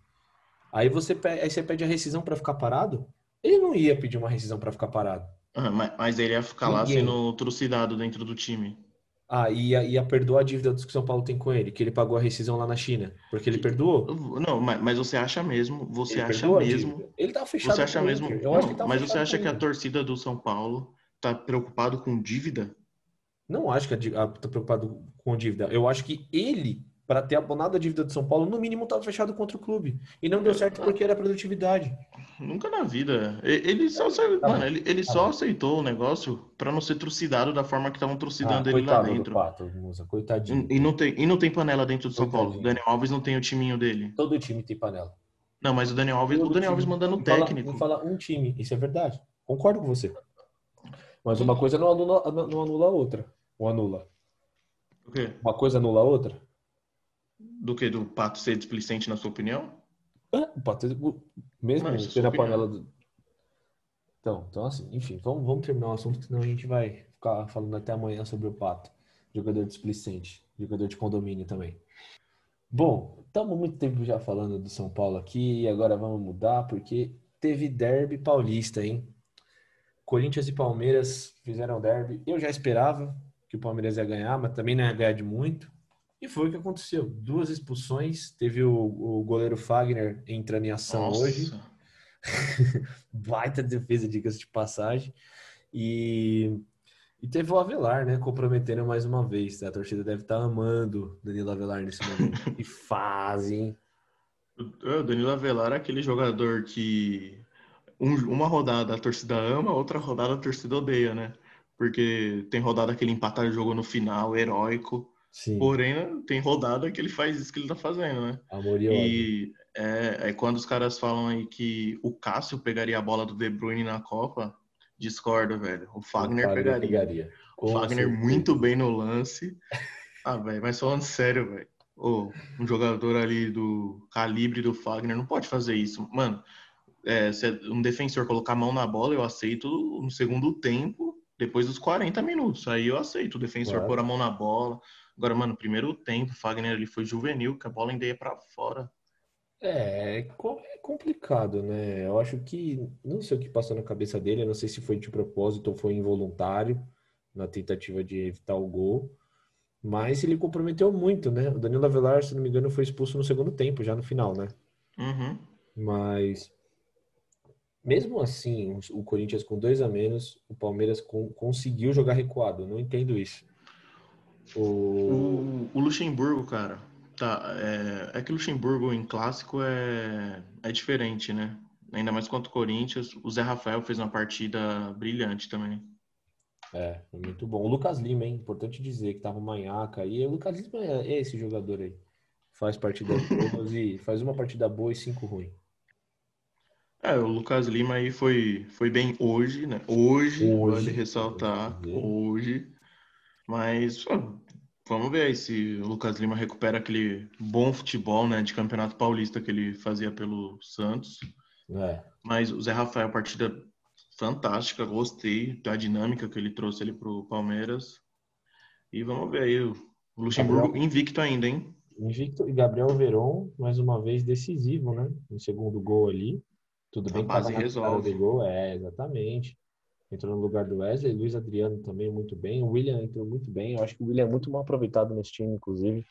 Aí você, pe- aí você pede a rescisão para ficar parado? Ele não ia pedir uma rescisão para ficar parado. Ah, mas, mas ele ia ficar lá Ninguém. sendo trucidado dentro do time. Ah, ia, ia perdoar a dívida que o São Paulo tem com ele, que ele pagou a rescisão lá na China. Porque ele perdoou? Não, mas, mas você acha mesmo, você Ele acha mesmo. Ele tava fechado você acha mesmo, não, acho que tava mas você acha que a torcida do São Paulo tá preocupado com dívida? Não acho que a, dí- a, tá preocupado com dívida. Eu acho que ele, para ter abonado a dívida do São Paulo, no mínimo estava fechado contra o clube. E não deu certo porque era produtividade. Nunca na vida. Ele só, Tá mano, ele, ele tá só aceitou o negócio pra não ser trucidado da forma que estavam Ah, trucidando ele lá dentro. Pato, coitadinho. E, e não tem, e não tem panela dentro do São Paulo. O Coitadinho. Daniel Alves não tem o timinho dele. Todo time tem panela. Não, mas o Daniel Alves, o Daniel Alves mandando fala- técnico. Me fala um time, isso é verdade. Concordo com você. Mas uma coisa não anula, não anula a outra. Ou anula. O quê? Uma coisa anula a outra? Do que? Do Pato ser displicente, na sua opinião? É, o Pato, mesmo Mas, tendo a panela do... Então, então assim, enfim, vamos, vamos terminar o assunto, senão a gente vai ficar falando até amanhã sobre o Pato. Jogador displicente, jogador de condomínio também. Bom, estamos muito tempo já falando do São Paulo aqui e agora vamos mudar porque teve derby paulista, hein? Corinthians e Palmeiras fizeram derby. Eu já esperava que o Palmeiras ia ganhar, mas também não ia ganhar de muito. E foi o que aconteceu. Duas expulsões. Teve o, o goleiro Fagner entrando em ação Nossa. hoje. [laughs] Baita defesa, diga-se de passagem. E, e teve o Avelar, né? Comprometendo mais uma vez. A torcida deve estar amando Danilo Avelar nesse momento. [laughs] Que fase, hein? O Danilo Avelar é aquele jogador que um- uma rodada a torcida ama, outra rodada a torcida odeia, né? Porque tem rodada que ele empata o jogo no final, heróico. Sim, Porém, né, tem rodada que ele faz isso que ele tá fazendo, né? amor e. E é, é quando os caras falam aí que o Cássio pegaria a bola do De Bruyne na Copa, discordo, velho. O Fagner pegaria. O Com Fagner certeza. muito bem no lance. Ah, velho, mas falando sério, velho. Ô, um jogador ali do calibre do Fagner não pode fazer isso. Mano, é, se um defensor colocar a mão na bola, eu aceito no segundo tempo depois dos 40 minutos. Aí eu aceito o defensor claro. pôr a mão na bola. Agora, mano, primeiro tempo, o Fagner ali foi juvenil, que a bola ainda ia pra fora. É, é complicado, né? Eu acho que não sei o que passou na cabeça dele, eu não sei se foi de propósito ou foi involuntário na tentativa de evitar o gol. Mas ele comprometeu muito, né? O Danilo Avelar, se não me engano, foi expulso no segundo tempo, já no final, né? Uhum. Mas mesmo assim, o Corinthians com dois a menos, o Palmeiras com, conseguiu jogar recuado. Não entendo isso. O... o, o Luxemburgo, cara, tá. É, é que o Luxemburgo em clássico é, é diferente, né? Ainda mais contra o Corinthians. O Zé Rafael fez uma partida brilhante também. É, muito bom. O Lucas Lima, hein? Importante dizer que tava o Manhaca aí. O Lucas Lima é esse jogador aí. Faz partidas boas [laughs] e faz uma partida boa e cinco ruim. É, o Lucas Lima aí foi, foi bem hoje, né? Hoje, hoje vale ressaltar, hoje. Mas ó, vamos ver aí se o Lucas Lima recupera aquele bom futebol, né, de Campeonato Paulista que ele fazia pelo Santos. É. Mas o Zé Rafael, partida fantástica, gostei da dinâmica que ele trouxe ali pro Palmeiras. E vamos ver aí o Luxemburgo Gabriel, invicto ainda, hein? Invicto e Gabriel Veron, mais uma vez decisivo, né? No segundo gol ali. Tudo bem a base que resolve. Gol, é, exatamente. Entrou no lugar do Wesley, Luiz Adriano também muito bem. O William entrou muito bem. Eu acho que o William é muito mal aproveitado nesse time, inclusive.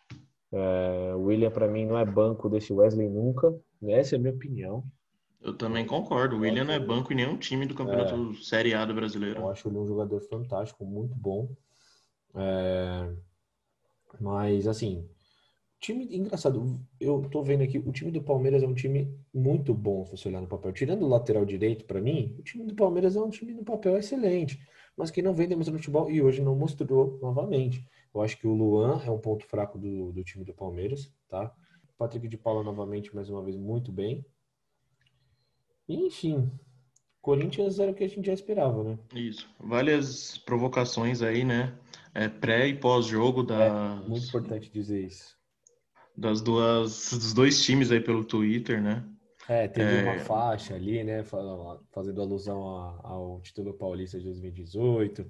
É, o William, para mim, não é banco desse Wesley nunca. Essa é a minha opinião. Eu também concordo. O William não é banco em nenhum time do Campeonato é, Série A do Brasileiro. Eu acho ele um jogador fantástico, muito bom. É, mas, assim, time engraçado, eu tô vendo aqui, o time do Palmeiras é um time muito bom, se você olhar no papel. Tirando o lateral direito, para mim, o time do Palmeiras é um time no papel excelente, mas que não vem demonstrando futebol e hoje não mostrou novamente. Eu acho que o Luan é um ponto fraco do, do time do Palmeiras, tá? Patrick de Paula novamente, mais uma vez, muito bem. E, enfim, Corinthians era o que a gente já esperava, né? Isso. Várias provocações aí, né? É, pré e pós-jogo da. É, muito importante dizer isso das duas, dos dois times aí pelo Twitter, né? É, teve é... uma faixa ali, né, fazendo alusão ao título paulista de 2018.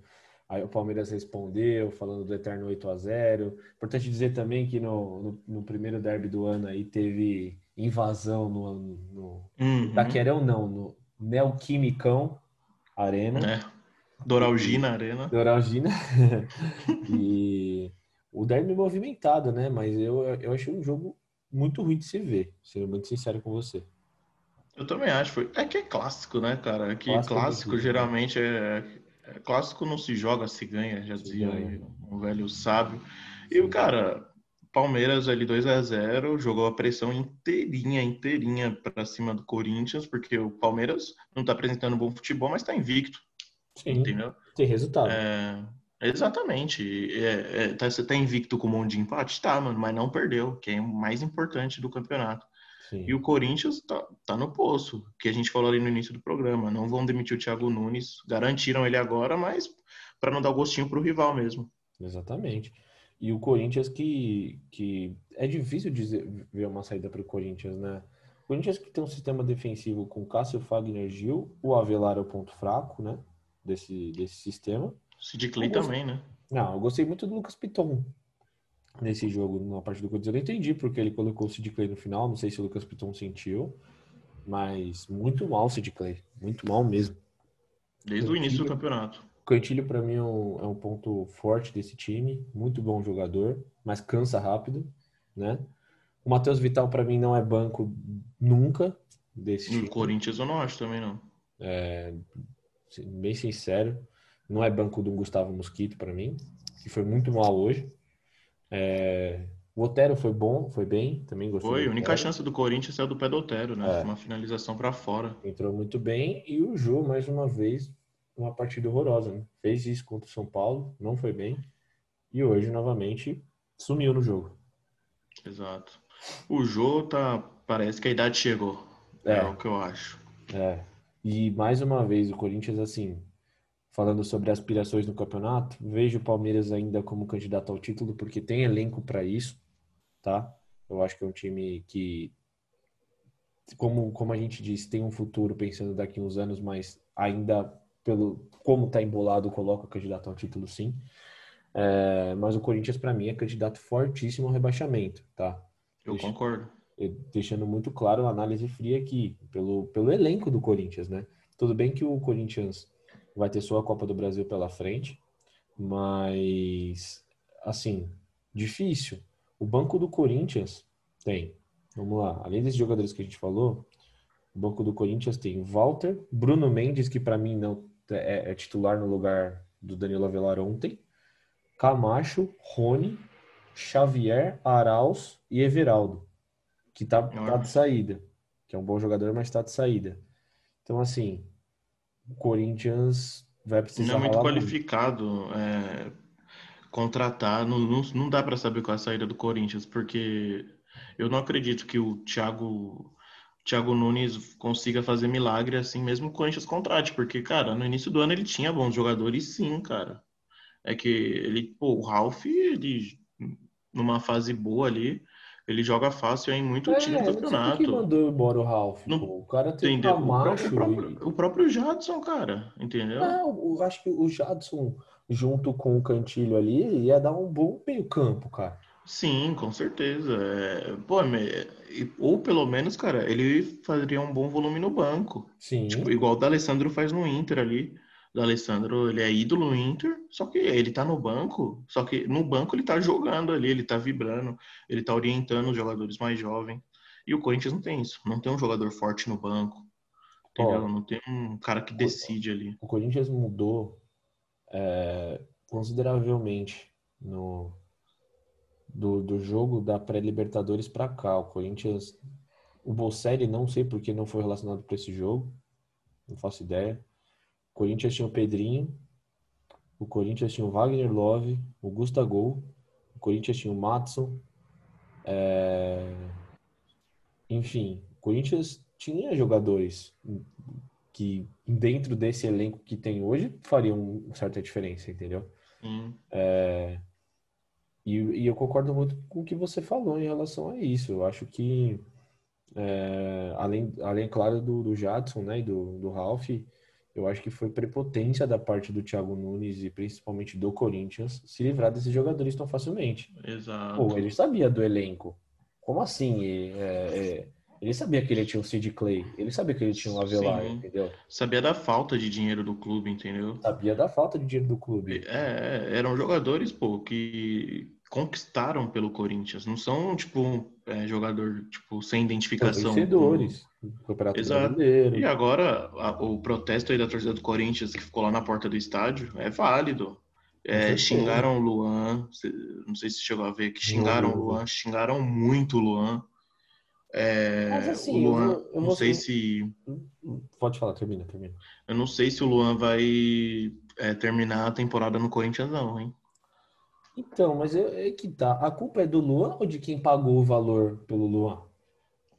Aí o Palmeiras respondeu, falando do eterno 8 a 0 Importante dizer também que no, no, no primeiro derby do ano aí teve invasão no, no uhum. Taquerão, não, no Neoquimicão Arena. É. Doralgina Arena. Doralgina. [laughs] e o derby movimentado, né? Mas eu, eu achei um jogo muito ruim de se ver, sendo muito sincero com você. Eu também acho. Foi... É que é clássico, né, cara? É que clássico, é clássico né? geralmente é... é... Clássico não se joga, se ganha, já dizia aí um velho sábio. E, o cara, Palmeiras ali 2 a 0 jogou a pressão inteirinha, inteirinha para cima do Corinthians, porque o Palmeiras não tá apresentando bom futebol, mas tá invicto. Sim, entendeu? Tem resultado. É, Exatamente. É, é, tá, você tá invicto com um monte de empate? Tá, mano, mas não perdeu, que é o mais importante do campeonato. Sim. E o Corinthians tá, tá no poço, que a gente falou ali no início do programa. Não vão demitir o Thiago Nunes, garantiram ele agora, mas para não dar gostinho pro rival mesmo. Exatamente. E o Corinthians que, que é difícil dizer, ver uma saída para o Corinthians, né? O Corinthians que tem um sistema defensivo com Cássio Fagner Gil, o Avelar é o ponto fraco, né? Desse, desse sistema. Sid Clay também, né? Não, eu gostei muito do Lucas Piton nesse jogo, na parte do Corinthians. Eu não entendi porque ele colocou o Sid Clay no final. Não sei se o Lucas Piton sentiu, mas muito mal o Sid Clay. Muito mal mesmo. Desde Cantilho, o início do campeonato. Cantilho, para mim, é um, é um, ponto forte desse time. Muito bom jogador, mas cansa rápido, né? O Matheus Vital, para mim, não é banco nunca desse No time. Corinthians eu não acho também, não. É, bem sincero. Não é banco do Gustavo Mosquito para mim, que foi muito mal hoje. É... O Otero foi bom, foi bem, também gostei. Foi, a única chance do Corinthians é do pé do Otero, né? É. Uma finalização para fora. Entrou muito bem e o Ju, mais uma vez, uma partida horrorosa, né? Fez isso contra o São Paulo, não foi bem. E hoje, novamente, sumiu no jogo. Exato. O Jô tá. Parece que a idade chegou. É, é o que eu acho. É. E mais uma vez, o Corinthians, assim, falando sobre aspirações no campeonato, vejo o Palmeiras ainda como candidato ao título, porque tem elenco para isso, tá? Eu acho que é um time que, como, como a gente disse, tem um futuro pensando daqui uns anos, mas ainda pelo como está embolado, coloca candidato ao título sim. É, mas o Corinthians, para mim, é candidato fortíssimo ao rebaixamento, tá? Eu Deixa, concordo. Deixando muito claro a análise fria aqui, pelo, pelo elenco do Corinthians, né? Tudo bem que o Corinthians vai ter sua Copa do Brasil pela frente, mas, assim, difícil. O banco do Corinthians tem, vamos lá, além desses jogadores que a gente falou, o banco do Corinthians tem Walter, Bruno Mendes, que para mim não é, é, titular no lugar do Danilo Avelar ontem, Camacho, Rony, Xavier, Arauz e Everaldo, que tá, tá de saída, que é um bom jogador, mas tá de saída. Então, assim, o Corinthians vai precisar. Não é muito qualificado é, contratar, não, não, não dá para saber qual é a saída do Corinthians, porque eu não acredito que o Thiago Thiago Nunes consiga fazer milagre assim, mesmo com o Corinthians contrate, porque, cara, no início do ano ele tinha bons jogadores, sim, cara. É que ele, pô, o Ralf, ele, numa fase boa ali, ele joga fácil em muito é, time do campeonato. Por que mandou embora o Ralf? Não, o cara tem entendeu? O o, próprio, o próprio Jadson, cara, entendeu? Não, eu acho que o Jadson, junto com o Cantilho ali, ia dar um bom meio campo, cara. Sim, com certeza. É, pô, ou pelo menos, cara, ele faria um bom volume no banco. Sim. Tipo, igual o D'Alessandro faz no Inter ali. O D'Alessandro, ele é ídolo no Inter, só que ele tá no banco, só que no banco ele tá jogando ali, ele tá vibrando, ele tá orientando os jogadores mais jovens. E o Corinthians não tem isso, não tem um jogador forte no banco. Entendeu? Ó, não tem um cara que decide ali. O Corinthians mudou é, consideravelmente no, do, do jogo da pré-Libertadores para cá. O Corinthians, o Bolselli, não sei porque não foi relacionado para esse jogo, não faço ideia. Corinthians tinha o Pedrinho, o Corinthians tinha o Wagner Love, o Gustavo, o Corinthians tinha o Matson, é... enfim, o Corinthians tinha jogadores que dentro desse elenco que tem hoje fariam certa diferença, entendeu? Hum. É... E, e, eu concordo muito com o que você falou em relação a isso. Eu acho que, é, além, além, claro, do, do Jadson né, e do, do Ralph, eu acho que foi prepotência da parte do Thiago Nunes e principalmente do Corinthians se livrar desses jogadores tão facilmente. Exato. Pô, ele sabia do elenco. Como assim? É, é, ele sabia que ele tinha o Sid Clay, ele sabia que ele tinha o Avelar, Sim. entendeu? Sabia da falta de dinheiro do clube, entendeu? Sabia da falta de dinheiro do clube. É, eram jogadores, pô, que conquistaram pelo Corinthians. Não são, tipo, é, jogador, tipo, sem identificação. Vencedores. Campeonato Exato. Brasileiro. E agora, a, o protesto aí da torcida do Corinthians, que ficou lá na porta do estádio, é válido. É, xingaram o Luan, não sei se chegou a ver, que xingaram o Luan, xingaram muito o Luan. É, Mas assim, o Luan, eu eu não sei se. Pode falar, termina, termina. Eu não sei se o Luan vai é, terminar a temporada no Corinthians, não, hein? Então, mas é, é que tá. A culpa é do Luan ou de quem pagou o valor pelo Luan?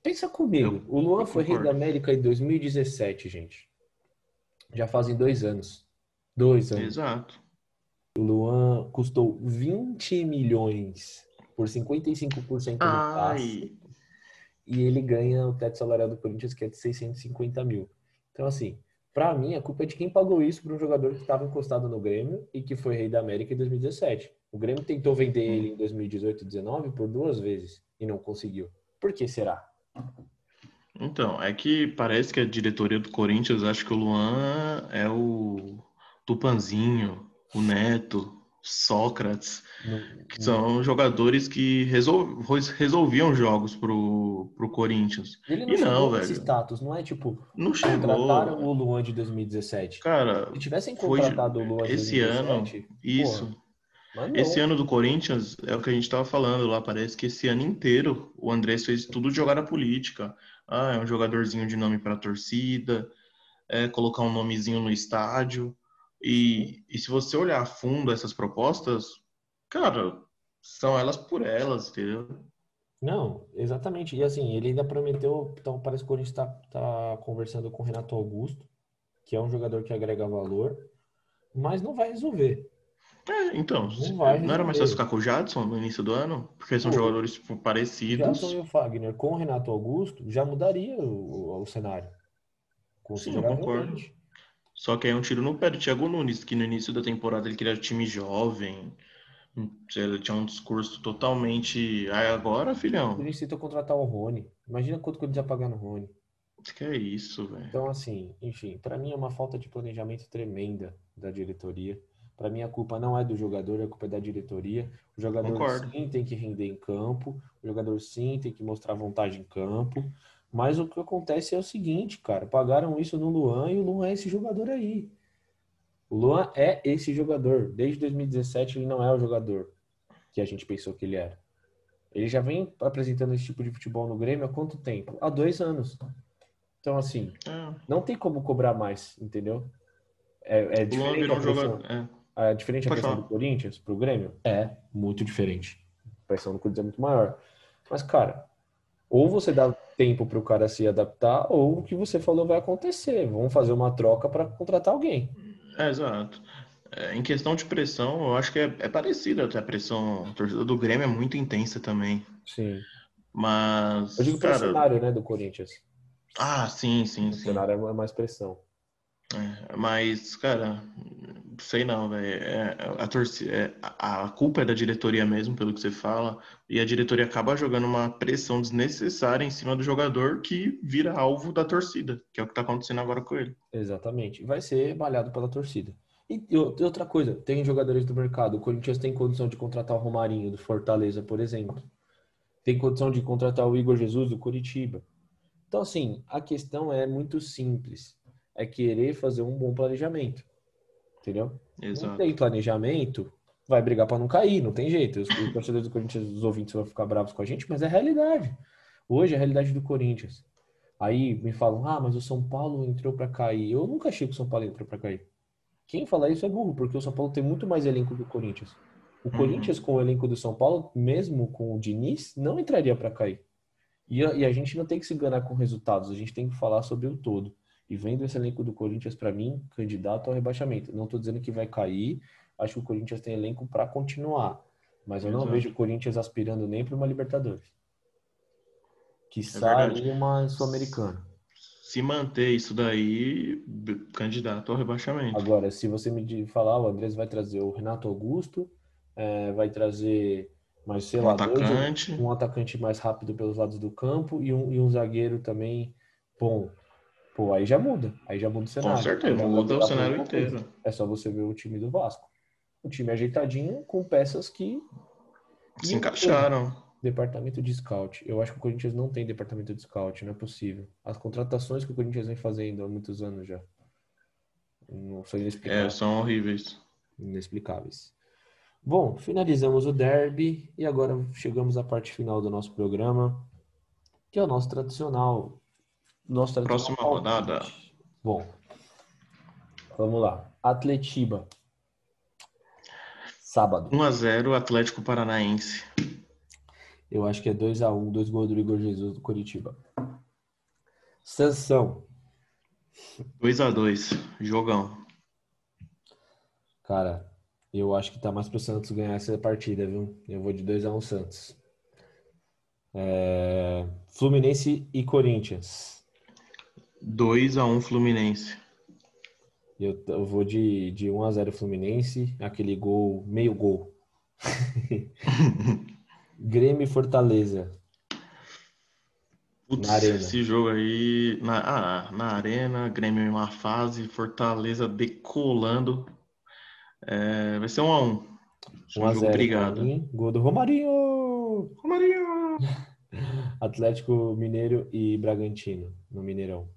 Pensa comigo. Eu, o Luan foi rei da América em 2017, gente. Já fazem dois anos. Dois anos. Exato. O Luan custou 20 milhões por 55% do passe. E ele ganha o teto salarial do Corinthians, que é de 650 mil. Então, assim, para mim, a culpa é de quem pagou isso para um jogador que estava encostado no Grêmio e que foi rei da América em 2017. O Grêmio tentou vender ele em 2018 e 2019 por duas vezes e não conseguiu. Por que será? Então, é que parece que a diretoria do Corinthians acha que o Luan é o Tupanzinho, o Neto, Sócrates, que são jogadores que resol, resolviam jogos pro, pro Corinthians. Ele não, e não velho. status, não é tipo. Não chegou. Contrataram o Luan de 2017. Cara, se tivessem contratado foi, o Luan de esse 2017, ano, isso. Porra, esse ano do Corinthians é o que a gente estava falando lá. Parece que esse ano inteiro o Andrés fez tudo de jogada política. Ah, é um jogadorzinho de nome para a torcida, é colocar um nomezinho no estádio. E, e se você olhar a fundo essas propostas, cara, são elas por elas, entendeu? Não, exatamente. E assim, ele ainda prometeu. Então, parece que o Corinthians está tá conversando com o Renato Augusto, que é um jogador que agrega valor, mas não vai resolver. É, então, não, não era mais fácil ficar com o Jadson no início do ano? Porque são Pô, jogadores tipo, parecidos. Jadson e o Fagner com o Renato Augusto já mudaria o, o, o cenário. Sim, eu concordo. Só que aí é um tiro no pé do Thiago Nunes, que no início da temporada ele queria time jovem, ele tinha um discurso totalmente. Aí agora, filhão. Isso tentou contratar o Rony. Imagina quanto que eles iam pagar no Rony. Que é isso, velho. Então, assim, enfim, para mim é uma falta de planejamento tremenda da diretoria. Para mim a culpa não é do jogador, a culpa é da diretoria. O jogador Concordo. sim tem que render em campo, o jogador sim tem que mostrar vontade em campo. Mas o que acontece é o seguinte, cara, pagaram isso no Luan e o Luan é esse jogador aí. O Luan é esse jogador. Desde 2017 ele não é o jogador que a gente pensou que ele era. Ele já vem apresentando esse tipo de futebol no Grêmio há quanto tempo? Há dois anos. Então, assim, É, não tem como cobrar mais, entendeu? É, é o Luan diferente virou um jogador. É. é diferente a pressão do Corinthians pro Grêmio? É, muito diferente. A pressão do Corinthians é muito maior. Mas, cara, ou você dá tempo pro cara se adaptar, ou o que você falou vai acontecer. Vamos fazer uma troca para contratar alguém. É, exato. É, em questão de pressão, eu acho que é, é parecido até a pressão. A torcida do Grêmio é muito intensa também. Sim. Mas, Eu digo pelo cara. cenário, né, do Corinthians. Ah, sim, sim, O sim. cenário é mais pressão. É, mas, cara, sei não, velho. É, a torcida, é, a, a culpa é da diretoria mesmo, pelo que você fala, e a diretoria acaba jogando uma pressão desnecessária em cima do jogador que vira alvo da torcida, que é o que tá acontecendo agora com ele. Exatamente. Vai ser malhado pela torcida. E e outra coisa, tem jogadores do mercado. O Corinthians tem condição de contratar o Romarinho do Fortaleza, por exemplo. Tem condição de contratar o Igor Jesus do Curitiba. Então, assim, a questão é muito simples. É querer fazer um bom planejamento. Entendeu? Não Exato. tem planejamento, vai brigar para não cair, não tem jeito. Os, os torcedores do Corinthians, os ouvintes vão ficar bravos com a gente, mas é a realidade. Hoje é a realidade do Corinthians. Aí me falam, ah, mas o São Paulo entrou para cair. Eu nunca achei que o São Paulo entrou para cair. Quem fala isso é burro, porque o São Paulo tem muito mais elenco que o Corinthians. O Uhum. Corinthians, com o elenco do São Paulo, mesmo com o Diniz, não entraria para cair. E a, e a gente não tem que se enganar com resultados, a gente tem que falar sobre o todo. E vendo esse elenco do Corinthians, para mim, candidato ao rebaixamento. Não estou dizendo que vai cair, acho que o Corinthians tem elenco para continuar. Mas eu não Exato. vejo o Corinthians aspirando nem para uma Libertadores. Que É uma Sul-Americana. Se manter isso daí, candidato ao rebaixamento. Agora, se você me falar, o Andrés vai trazer o Renato Augusto, é, vai trazer, mas sei Um lá, dois- atacante. um atacante mais rápido pelos lados do campo e um, e um zagueiro também bom. Pô, aí já muda. Aí já muda o cenário. Com certeza, muda o cenário inteiro. É só você ver o time do Vasco. Um time ajeitadinho com peças que. Se encaixaram. Departamento de scout. Eu acho que o Corinthians não tem departamento de scout, não é possível. As contratações que o Corinthians vem fazendo há muitos anos já. Não são É, inexplicáveis. são horríveis. inexplicáveis. Bom, finalizamos o derby e agora chegamos à parte final do nosso programa, que é o nosso tradicional. Próxima rodada. Bom, vamos lá. Atletiba. Sábado. 1x0 Atlético Paranaense. Eu acho que é 2x1, dois gols do Igor Jesus do Curitiba. Sansão. 2x2. Jogão. Cara, eu acho que tá mais pro Santos ganhar essa partida, viu? Eu vou de 2x1 Santos. É, Fluminense e Corinthians. 2x1 Fluminense. Eu, eu vou de, de 1x0 Fluminense, aquele gol, meio gol. [laughs] Grêmio e Fortaleza. Putz, Na arena. esse jogo aí. Na, ah, na arena, Grêmio em uma fase, Fortaleza decolando. É, vai ser 1x1. Um 1x0 jogo brigado. pra mim. Gol do Romarinho. Romarinho! [laughs] Atlético Mineiro e Bragantino, no Mineirão.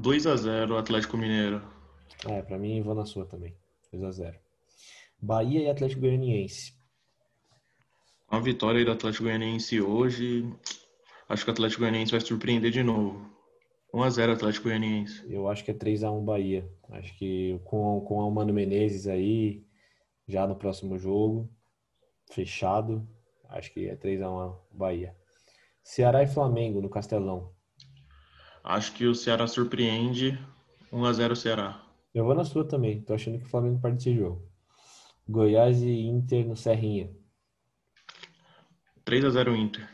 2x0 Atlético Mineiro. É, pra mim, vou na sua também. 2x0. Bahia e Atlético Goianiense. Com a vitória aí do Atlético Goianiense hoje, acho que o Atlético Goianiense vai surpreender de novo. 1x0 Atlético Goianiense. Eu acho que é 3x1 Bahia. Acho que com, com o Mano Menezes aí, já no próximo jogo, fechado, acho que é 3x1 Bahia. Ceará e Flamengo no Castelão. Acho que o Ceará surpreende. 1x0 Ceará. Eu vou na sua também. Tô achando que o Flamengo perde esse jogo. Goiás e Inter no Serrinha. 3x0 Inter.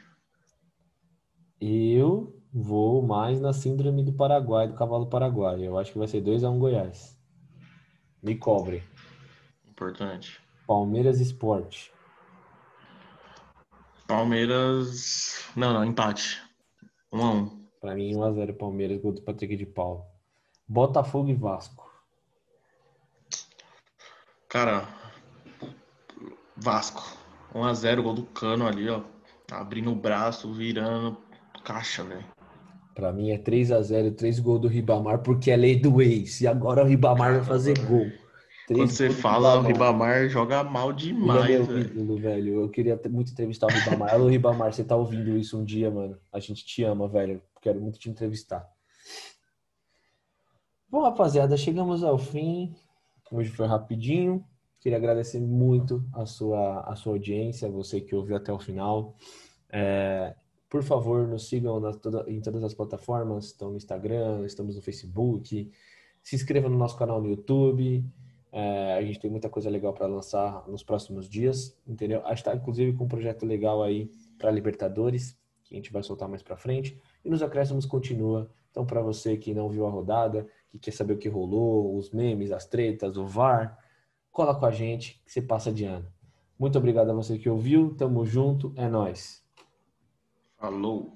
Eu vou mais na síndrome do Paraguai, do cavalo paraguai. Eu acho que vai ser 2 a 1 um Goiás. Me cobre. Importante. Palmeiras Esporte. Palmeiras. Não, não, empate. 1 a 1. Pra mim, 1x0 Palmeiras, gol do Patrick de Paulo. Botafogo e Vasco. Cara, Vasco. 1x0, gol do Cano ali, ó. Abrindo o braço, virando caixa, velho. Pra mim é 3x0, 3 gols do Ribamar, porque é lei do ex. E agora o Ribamar vai fazer gol. Quando você fala, o Ribamar joga mal demais, Ele é meu ídolo, velho. Eu queria muito entrevistar o Ribamar. Alô, Ribamar, você tá ouvindo isso um dia, mano? A gente te ama, velho. Quero muito te entrevistar. Bom, rapaziada, chegamos ao fim. Hoje foi rapidinho. Queria agradecer muito a sua, a sua audiência, você que ouviu até o final. É, por favor, nos sigam nas, toda, em todas as plataformas. Estão no Instagram, estamos no Facebook. Se inscreva no nosso canal no YouTube. É, a gente tem muita coisa legal para lançar nos próximos dias, entendeu? A gente está, inclusive, com um projeto legal aí para Libertadores, que a gente vai soltar mais para frente. E nos acréscimos continua. Então, para você que não viu a rodada, que quer saber o que rolou, os memes, as tretas, o VAR, cola com a gente que você passa de ano. Muito obrigado a você que ouviu. Tamo junto. É nós. Falou.